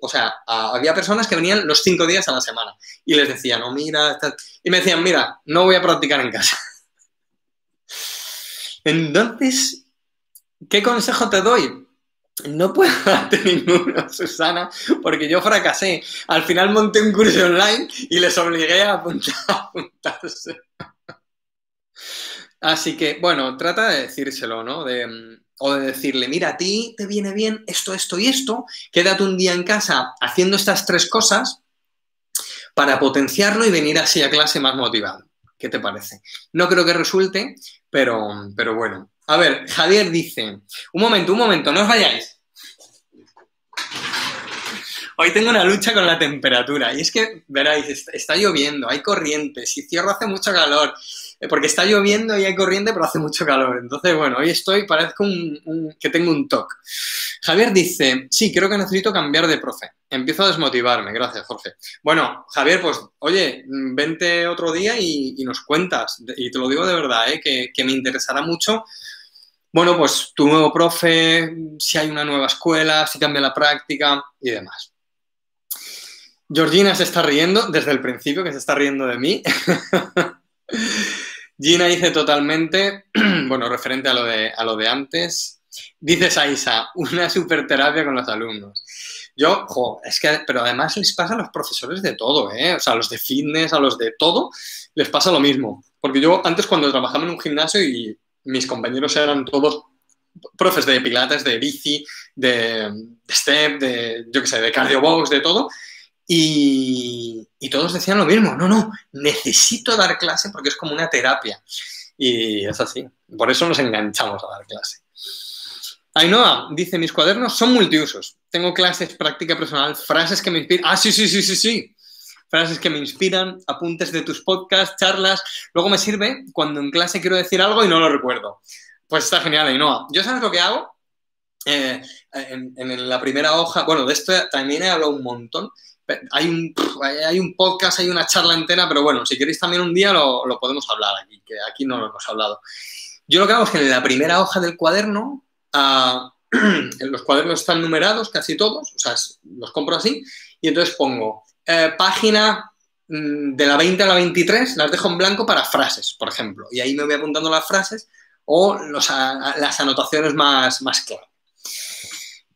o sea, había personas que venían los cinco días a la semana y les decía, no, mira, y me decían, mira, no voy a practicar en casa. Entonces, ¿qué consejo te doy? No puedo darte ninguno, Susana, porque yo fracasé. Al final monté un curso online y les obligué a, apuntarse. Así que, bueno, trata de decírselo, ¿no? o de decirle, mira, a ti te viene bien esto, esto y esto, quédate un día en casa haciendo estas tres cosas para potenciarlo y venir así a clase más motivado. ¿Qué te parece? No creo que resulte, pero, pero bueno. A ver, Javier dice, un momento, un momento, no os vayáis. Hoy tengo una lucha con la temperatura y es que, veráis, está lloviendo, hay corrientes y cierro hace mucho calor, porque está lloviendo y hay corriente, pero hace mucho calor. Entonces, bueno, hoy estoy, parezco que tengo un TOC. Javier dice, sí, creo que necesito cambiar de profe. Empiezo a desmotivarme. Gracias, Jorge. Bueno, Javier, pues, oye, vente otro día y, nos cuentas. Y te lo digo de verdad, ¿eh? que, que me interesará mucho bueno, pues tu nuevo profe, si hay una nueva escuela, si cambia la práctica y demás. Georgina se está riendo desde el principio, que se está riendo de mí. Gina dice totalmente, bueno, referente a lo de, a lo de antes, dice Saisa, una super terapia con los alumnos. Yo, jo, es que, pero además les pasa a los profesores de todo, ¿eh? O sea, a los de fitness, a los de todo, les pasa lo mismo. Porque yo antes cuando trabajaba en un gimnasio y mis compañeros eran todos profes de pilates, de bici, de, step, de, yo qué sé, de cardio box, de todo. Y, todos decían lo mismo, no, no, necesito dar clase porque es como una terapia. Y es así, por eso nos enganchamos a dar clase. Ainhoa dice, mis cuadernos son multiusos. Tengo clases, práctica personal, frases que me inspiran. Ah, sí, sí, sí, sí, sí. Frases que me inspiran, apuntes de tus podcasts, charlas. Luego me sirve cuando en clase quiero decir algo y no lo recuerdo. Pues está genial, Ainhoa. ¿Yo sabes lo que hago? Eh, en, la primera hoja, bueno, de esto también he hablado un montón. Hay un, podcast, hay una charla entera, pero bueno, si queréis también un día lo, podemos hablar aquí, que aquí no lo hemos hablado. Yo lo que hago es que en la primera hoja del cuaderno los cuadernos están numerados, casi todos, o sea, los compro así, y entonces pongo eh, página mm, de la 20 a la 23, las dejo en blanco para frases, por ejemplo, y ahí me voy apuntando las frases o las anotaciones más claras.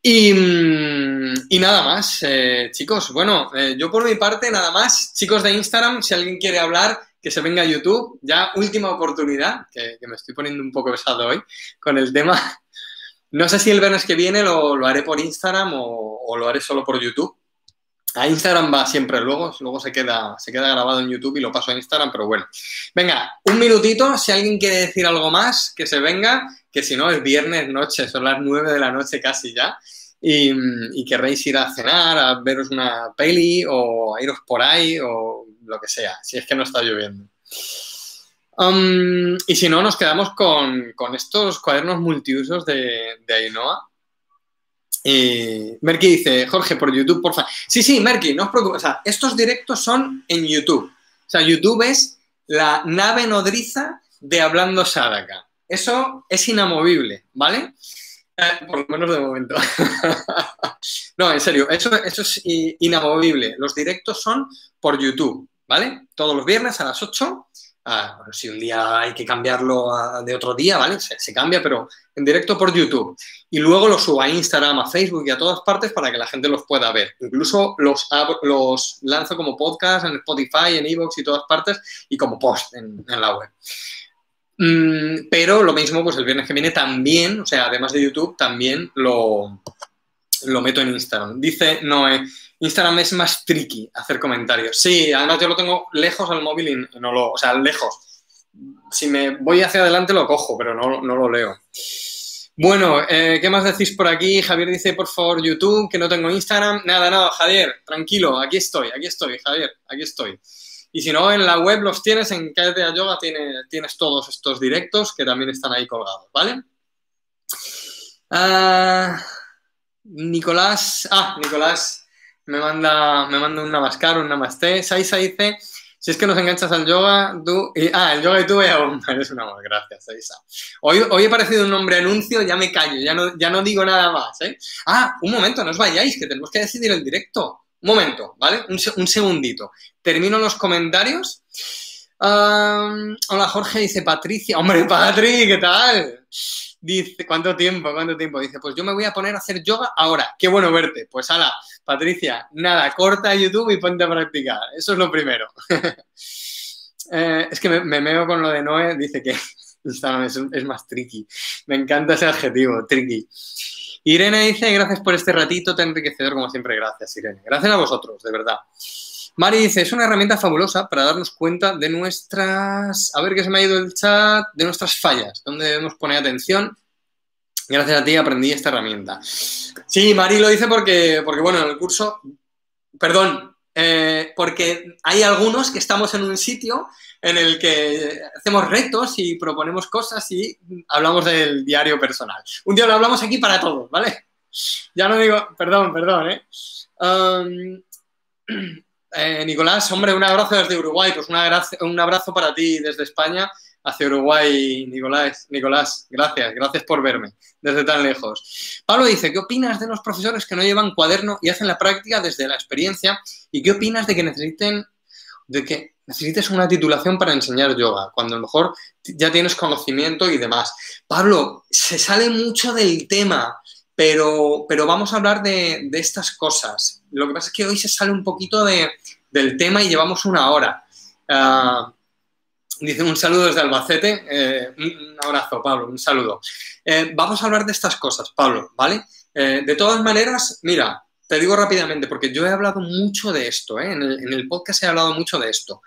Y, mm, y, nada más, eh, chicos. Bueno, eh, yo por mi parte, nada más. Chicos de Instagram, si alguien quiere hablar, que se venga a YouTube. Ya última oportunidad, que, me estoy poniendo un poco pesado hoy con el tema. No sé si el viernes que viene lo, haré por Instagram o, lo haré solo por YouTube. A Instagram va siempre luego, luego se queda, se queda grabado en YouTube y lo paso a Instagram, pero bueno. Venga, un minutito, si alguien quiere decir algo más, que se venga, que si no es viernes noche, son las nueve de la noche casi ya, y, y querréis ir a cenar, a veros una peli o a iros por ahí o lo que sea, si es que no está lloviendo. Um, y si no, nos quedamos con, estos cuadernos multiusos de, de Ainhoa. Merky dice, Jorge, por YouTube, por favor. Sí, sí, Merky, no os preocupéis. O sea, estos directos son en YouTube. O sea, YouTube es la nave nodriza de Hablando Sadaka. Eso es inamovible, ¿vale? Eh, por lo menos de momento. no, en serio, eso, es inamovible. Los directos son por YouTube, ¿vale? Todos los viernes a las 8 Ah, si un día hay que cambiarlo de otro día, ¿vale? Se, cambia, pero en directo por YouTube. Y luego lo subo a Instagram, a Facebook y a todas partes para que la gente los pueda ver. Incluso los, los lanzo como podcast en Spotify, en Evox y todas partes y como post en, la web. Mm, pero lo mismo, pues el viernes que viene también, o sea, además de YouTube, también lo, lo meto en Instagram. Dice Noé, Instagram es más tricky hacer comentarios. Sí, además yo lo tengo lejos al móvil y no lo, o sea, lejos. Si me voy hacia adelante lo cojo, pero no, lo leo. Bueno, eh, ¿qué más decís por aquí? Javier dice, por favor, YouTube, que no tengo Instagram. Nada, nada, Javier, tranquilo, aquí estoy, aquí estoy, Javier, aquí estoy. Y si no, en la web los tienes, en Cállate a Yoga tienes, tienes todos estos directos que también están ahí colgados, ¿vale? Ah, Nicolás, ah, Nicolás me manda, me manda un namaskar, un namaste. Saisa dice, si es que nos enganchas al yoga, tú... ah, el yoga y tú, eres una más. Gracias, Saisa. Hoy, hoy he parecido un nombre anuncio, ya me callo, ya no, ya no digo nada más, ¿eh? Ah, un momento, no os vayáis, que tenemos que decidir el directo. Momento, ¿vale? Un, un segundito. Termino los comentarios. hola, Jorge, dice Patricia. Hombre, Patri, ¿qué tal? Dice, ¿cuánto tiempo? ¿Cuánto tiempo? Dice, pues yo me voy a poner a hacer yoga ahora. Qué bueno verte. Pues ala, Patricia, nada, corta YouTube y ponte a practicar. Eso es lo primero. Eh, es que me, me, meo con lo de Noé, dice que Instagram es, más tricky. Me encanta ese adjetivo, tricky. Irene dice, gracias por este ratito tan enriquecedor como siempre. Gracias, Irene. Gracias a vosotros, de verdad. Mari dice, es una herramienta fabulosa para darnos cuenta de nuestras, a ver qué se me ha ido el chat, de nuestras fallas, donde debemos poner atención. Gracias a ti aprendí esta herramienta. Sí, Mari lo dice porque, porque bueno, en el curso, perdón, eh, porque hay algunos que estamos en un sitio en el que hacemos retos y proponemos cosas y hablamos del diario personal. Un día lo hablamos aquí para todos, ¿vale? Ya no digo, perdón, perdón, ¿eh? Um, eh, Nicolás, hombre, un abrazo desde Uruguay, pues un abrazo para ti desde España. Hacia Uruguay, Nicolás. Nicolás, gracias, gracias por verme desde tan lejos. Pablo dice, ¿qué opinas de los profesores que no llevan cuaderno y hacen la práctica desde la experiencia? ¿Y qué opinas de que necesiten, de que necesites una titulación para enseñar yoga, cuando a lo mejor ya tienes conocimiento y demás? Pablo, se sale mucho del tema, pero, pero vamos a hablar de, estas cosas. Lo que pasa es que hoy se sale un poquito del tema y llevamos una hora. Ah, Dice un saludo desde Albacete. Eh, un abrazo, Pablo, un saludo. Eh, vamos a hablar de estas cosas, Pablo, ¿vale? Eh, de todas maneras, mira, te digo rápidamente, porque yo he hablado mucho de esto, en el, podcast he hablado mucho de esto.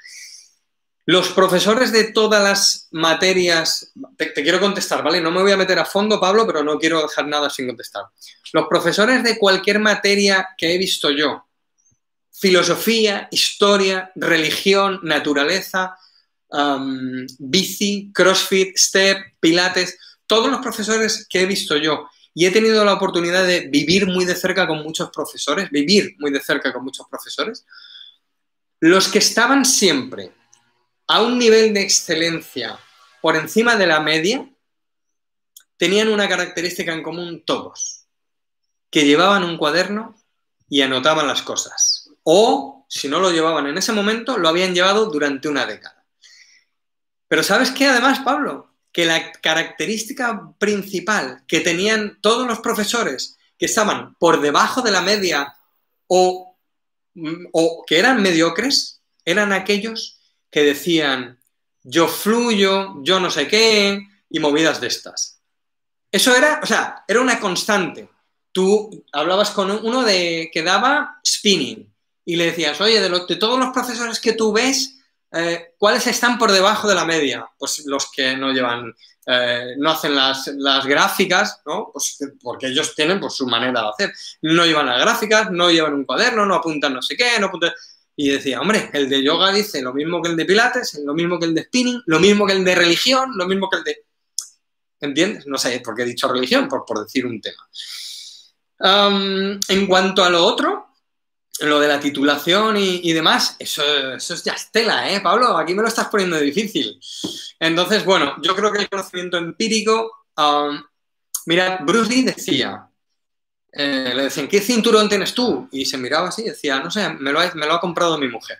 Los profesores de todas las materias, te, te, quiero contestar, ¿vale? No me voy a meter a fondo, Pablo, pero no quiero dejar nada sin contestar. Los profesores de cualquier materia que he visto yo, filosofía, historia, religión, naturaleza, bici, CrossFit, Step, Pilates, todos los profesores que he visto yo y he tenido la oportunidad de vivir muy de cerca con muchos profesores, vivir muy de cerca con muchos profesores, los que estaban siempre a un nivel de excelencia por encima de la media, tenían una característica en común todos, que llevaban un cuaderno y anotaban las cosas. O, si no lo llevaban en ese momento, lo habían llevado durante una década. Pero ¿sabes qué además, Pablo? Que la característica principal que tenían todos los profesores que estaban por debajo de la media o, o que eran mediocres, eran aquellos que decían, yo fluyo, yo no sé qué, y movidas de estas. Eso era, o sea, era una constante. Tú hablabas con uno de que daba spinning y le decías, oye, de, de todos los profesores que tú ves, eh, ¿cuáles están por debajo de la media? Pues los que no llevan, eh, no hacen las, gráficas, ¿no? Pues porque ellos tienen pues, su manera de hacer. No llevan las gráficas, no llevan un cuaderno, no apuntan no sé qué, no apuntan... Y decía, hombre, el de yoga dice lo mismo que el de pilates, lo mismo que el de spinning, lo mismo que el de religión, lo mismo que el de... ¿Entiendes? No sé por qué he dicho religión, por, por decir un tema. en cuanto a lo otro, lo de la titulación y, demás, eso, eso, es ya estela, ¿eh, Pablo? Aquí me lo estás poniendo difícil. Entonces, bueno, yo creo que el conocimiento empírico. Um, mira, Bruce Lee decía, eh, le decían, ¿qué cinturón tienes tú? Y se miraba así y decía, no sé, me lo, ha, me lo ha comprado mi mujer.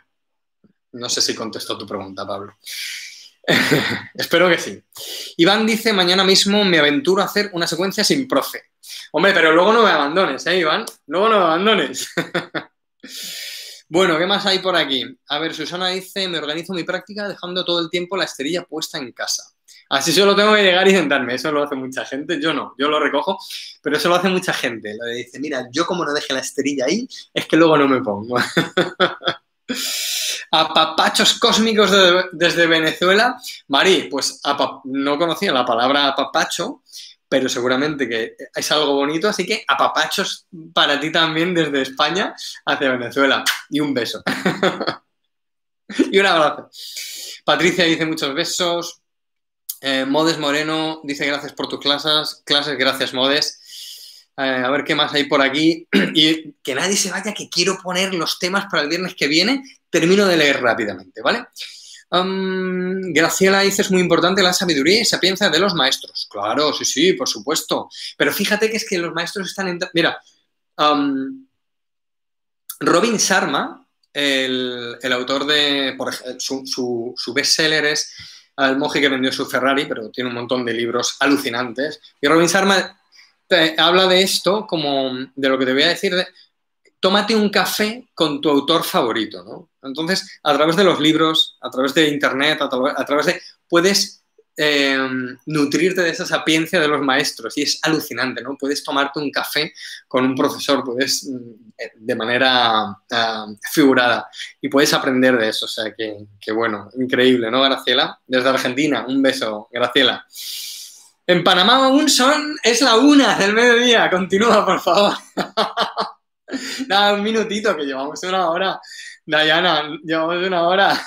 No sé si contestó tu pregunta, Pablo. Espero que sí. Iván dice, mañana mismo me aventuro a hacer una secuencia sin profe. Hombre, pero luego no me abandones, ¿eh, Iván? Luego no me abandones. Bueno, ¿qué más hay por aquí? A ver, Susana dice, me organizo mi práctica dejando todo el tiempo la esterilla puesta en casa. Así solo tengo que llegar y sentarme. Eso lo hace mucha gente. Yo no, yo lo recojo, pero eso lo hace mucha gente. Lo dice, mira, yo como no deje la esterilla ahí, es que luego no me pongo. Apapachos cósmicos desde Venezuela. Mari, pues no conocía la palabra apapacho, pero seguramente que es algo bonito, así que apapachos para ti también desde España hacia Venezuela. Y un beso. y un abrazo. Patricia dice muchos besos. Eh, Modes Moreno dice gracias por tus clases. Clases, gracias Modes. Eh, a ver qué más hay por aquí. y que nadie se vaya, que quiero poner los temas para el viernes que viene. Termino de leer rápidamente, ¿vale? Graciela dice, es muy importante la sabiduría y sapiencia de los maestros. Claro, sí, sí, por supuesto. Pero fíjate que es que los maestros están en... Mira, Robin Sharma, el, autor de, su, su bestseller es El monje que vendió su Ferrari, pero tiene un montón de libros alucinantes. Y Robin Sharma habla de esto como de lo que te voy a decir, de, tómate un café con tu autor favorito, ¿no? Entonces, a través de los libros, a través de Internet, a, través de... puedes eh, nutrirte de esa sapiencia de los maestros y es alucinante, ¿no? Puedes tomarte un café con un profesor, puedes mm, de manera ah, figurada y puedes aprender de eso, o sea que, que, bueno, increíble, ¿no, Graciela? Desde Argentina, un beso, Graciela. En Panamá aún son, es la una del mediodía, continúa, por favor. Nada, un minutito, que llevamos una hora. Dayana, llevamos una hora.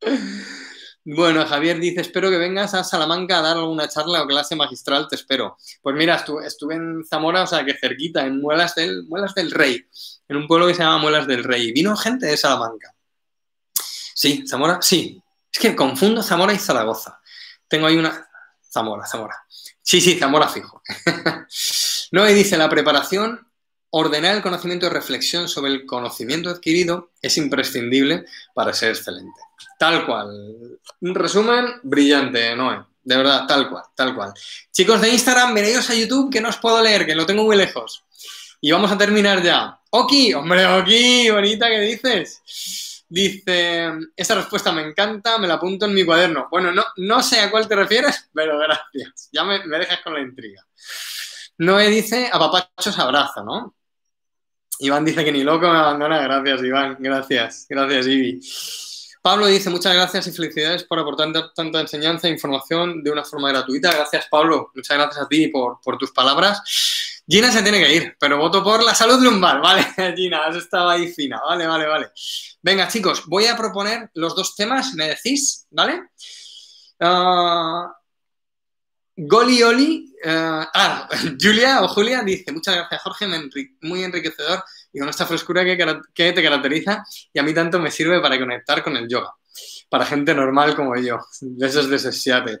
Bueno, Javier dice, espero que vengas a Salamanca a dar alguna charla o clase magistral, te espero. Pues mira, estuve, en Zamora, o sea, que cerquita, en Muelas del, Muelas del Rey, en un pueblo que se llama Muelas del Rey. Vino gente de Salamanca. Sí, Zamora, sí, Es que confundo Zamora y Zaragoza. Tengo ahí una... Zamora, Zamora. Sí, sí, Zamora fijo. no, y dice, la preparación, ordenar el conocimiento y reflexión sobre el conocimiento adquirido es imprescindible para ser excelente. Tal cual. Un resumen brillante, Noé. De verdad, tal cual, tal cual. Chicos de Instagram, venidos a YouTube que no os puedo leer, que lo tengo muy lejos. Y vamos a terminar ya. Oki, hombre, Oki, bonita, ¿qué dices? Dice, esta respuesta me encanta, me la apunto en mi cuaderno. Bueno, no, no sé a cuál te refieres, pero gracias. Ya me, dejas con la intriga. Noé dice, a papachos abrazo, ¿no? Iván dice que ni loco me abandona. Gracias, Iván. Gracias. Gracias, Ivi. Pablo dice, muchas gracias y felicidades por aportar tanta enseñanza e información de una forma gratuita. Gracias, Pablo. Muchas gracias a ti por, tus palabras. Gina se tiene que ir, pero voto por la salud lumbar, ¿vale? Gina, has estado ahí fina, vale, vale, vale. Venga, chicos, voy a proponer los dos temas, me decís, ¿vale? Uh, Goli Oli, uh, ah, Julia o Julia dice, muchas gracias Jorge, muy enriquecedor y con esta frescura que, que, te caracteriza y a mí tanto me sirve para conectar con el yoga, para gente normal como yo, de esos de Seattle.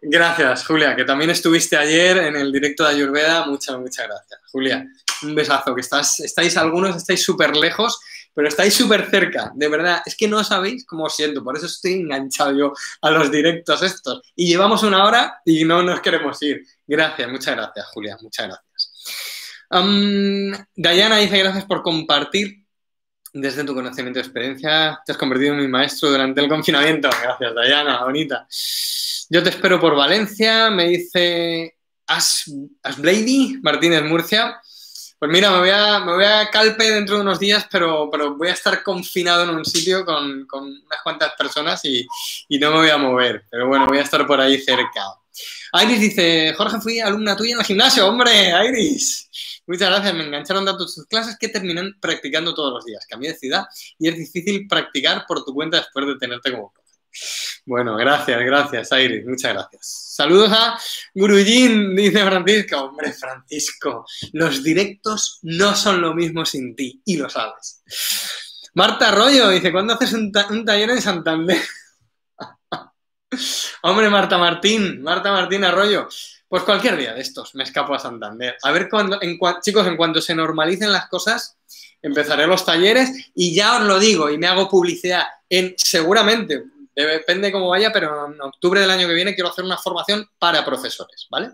Gracias, Julia, que también estuviste ayer en el directo de Ayurveda. Muchas, muchas gracias, Julia. Un besazo, que estás, estáis algunos, estáis súper lejos, pero estáis súper cerca, de verdad. Es que no sabéis cómo siento, por eso estoy enganchado yo a los directos estos. Y llevamos una hora y no nos queremos ir. Gracias, muchas gracias, Julia, muchas gracias. Um, Dayana dice gracias por compartir desde tu conocimiento y experiencia. Te has convertido en mi maestro durante el confinamiento. Gracias, Dayana, bonita. Yo te espero por Valencia, me dice As, Asblady, Martínez Murcia. Pues mira, me voy, a, me voy a Calpe dentro de unos días, pero, pero voy a estar confinado en un sitio con, con unas cuantas personas y, y, no me voy a mover. Pero bueno, voy a estar por ahí cerca. Iris dice, Jorge, fui alumna tuya en el gimnasio. ¡Hombre, Iris! Muchas gracias, me engancharon tanto tus clases que terminan practicando todos los días. Cambié de ciudad y es difícil practicar por tu cuenta después de tenerte como bueno, gracias, gracias, Iris, muchas gracias. Saludos a Gurujín, dice Francisco. Hombre, Francisco, los directos no son lo mismo sin ti, y lo sabes. Marta Arroyo dice, ¿cuándo haces un, taller en Santander? Hombre, Marta Martín, Marta Martín Arroyo. Pues cualquier día de estos me escapo a Santander. A ver cuando, en chicos, en cuanto se normalicen las cosas, empezaré los talleres y ya os lo digo y me hago publicidad en seguramente Depende cómo vaya, pero en octubre del año que viene quiero hacer una formación para profesores, ¿vale?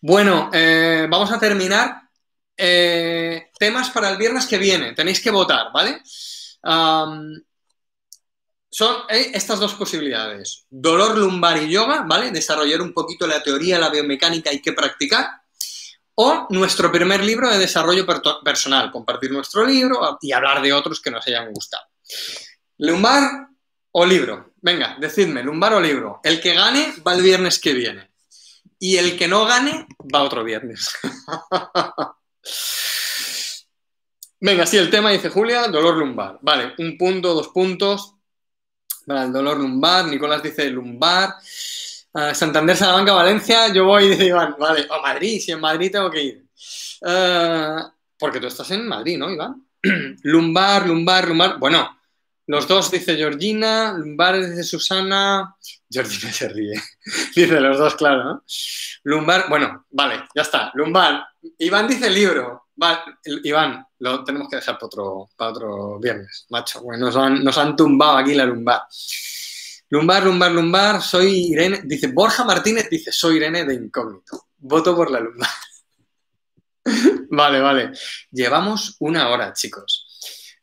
Bueno, eh, vamos a terminar. Eh, temas para el viernes que viene. Tenéis que votar, ¿vale? son eh, estas dos posibilidades. Dolor lumbar y yoga, ¿vale? Desarrollar un poquito la teoría, la biomecánica y qué practicar. O nuestro primer libro de desarrollo personal, compartir nuestro libro y hablar de otros que nos hayan gustado. Lumbar, o libro. Venga, decidme, lumbar o libro. El que gane va el viernes que viene. Y el que no gane va otro viernes. Venga, sí, el tema dice Julia, dolor lumbar. Vale, un punto, dos puntos. Vale, el dolor lumbar. Nicolás dice lumbar. Uh, Santander, Salamanca, Valencia. Yo voy, dice Iván. Vale, o Madrid, si en Madrid tengo que ir. Uh, porque tú estás en Madrid, ¿no, Iván? lumbar, lumbar, lumbar. Bueno, los dos dice Georgina, Lumbar dice Susana. Georgina se ríe. dice los dos, claro, ¿no? Lumbar, bueno, vale, ya está. Lumbar. Iván dice libro. Iván, lo tenemos que dejar para otro, para otro viernes, macho. Bueno, nos han, nos han tumbado aquí la lumbar. Lumbar, lumbar, lumbar. Soy Irene. Dice Borja Martínez, dice soy Irene de incógnito. Voto por la lumbar. vale, vale. Llevamos una hora, chicos.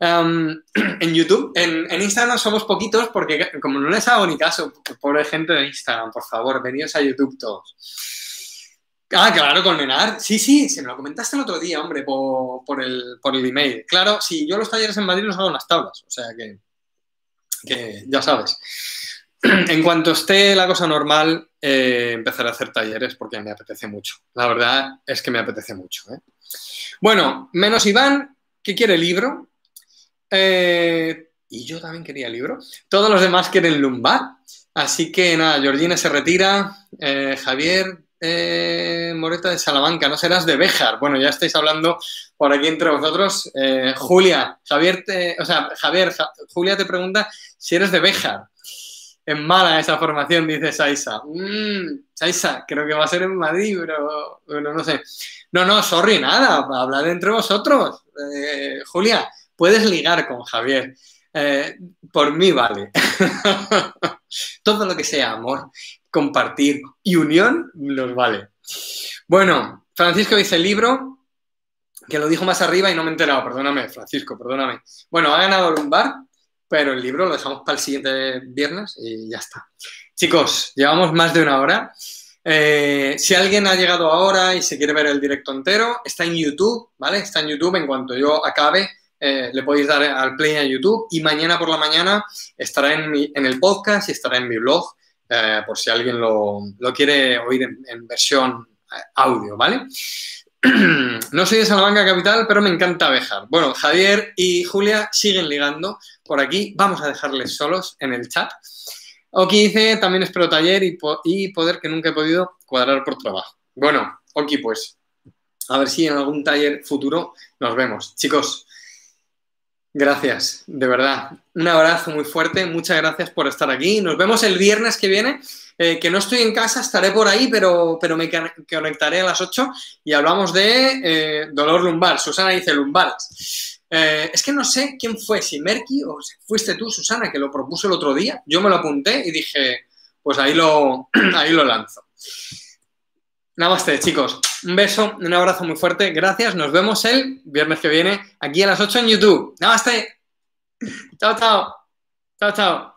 en YouTube, en, Instagram somos poquitos porque como no les hago ni caso, pobre gente de Instagram, por favor, venidos a YouTube todos. Ah, claro, Colmenar. Sí, sí, se me lo comentaste el otro día, hombre, por, el, por el email. Claro, sí, yo los talleres en Madrid los hago en las tablas, o sea que, que ya sabes. En cuanto esté la cosa normal, eh, empezaré a hacer talleres porque me apetece mucho. La verdad es que me apetece mucho. ¿eh? Bueno, menos Iván, que quiere libro, eh, y yo también quería libro. Todos los demás quieren lumbar. Así que nada, Georgina se retira, eh, Javier, eh, Moreta de Salamanca, no serás de Béjar. Bueno, ya estáis hablando por aquí entre vosotros. Julia, Javier, te, o sea, Javier, Julia te pregunta si eres de Béjar. Es mala esa formación, dice Saisa. Mmm, Saisa, creo que va a ser en Madrid, pero bueno, no sé. No, no, sorry, nada, hablar entre vosotros. Julia, puedes ligar con Javier. Eh, por mí vale. Todo lo que sea amor, compartir y unión, nos vale. Bueno, Francisco dice el libro, que lo dijo más arriba y no me he enterado, perdóname, Francisco, perdóname. Bueno, ha ganado Lumbar, pero el libro lo dejamos para el siguiente viernes y ya está. Chicos, llevamos más de una hora. Eh, si alguien ha llegado ahora y se quiere ver el directo entero, está en YouTube, ¿vale? Está en YouTube en cuanto yo acabe. Eh, le podéis dar al play a YouTube y mañana por la mañana estará en, el podcast y estará en mi blog eh, por si alguien lo, quiere oír en, versión audio, ¿vale? no soy de Salamanca Capital, pero me encanta Bejar. Bueno, Javier y Julia siguen ligando por aquí. Vamos a dejarles solos en el chat. Oki dice, también espero taller y, y poder que nunca he podido cuadrar por trabajo. Bueno, Oki, pues a ver si en algún taller futuro nos vemos. Chicos, gracias, de verdad. Un abrazo muy fuerte, muchas gracias por estar aquí. Nos vemos el viernes que viene, eh, que no estoy en casa, estaré por ahí, pero, pero me conectaré a las 8 y hablamos de eh, dolor lumbar. Susana dice lumbares. Eh, es que no sé quién fue, si Merky o fuiste tú, Susana, que lo propuso el otro día. Yo me lo apunté y dije, pues ahí lo, ahí lo lanzo. Namaste, chicos. Un beso, un abrazo muy fuerte. Gracias. Nos vemos el viernes que viene aquí a las 8 en YouTube. Namaste. Chao, chao. Chao, chao.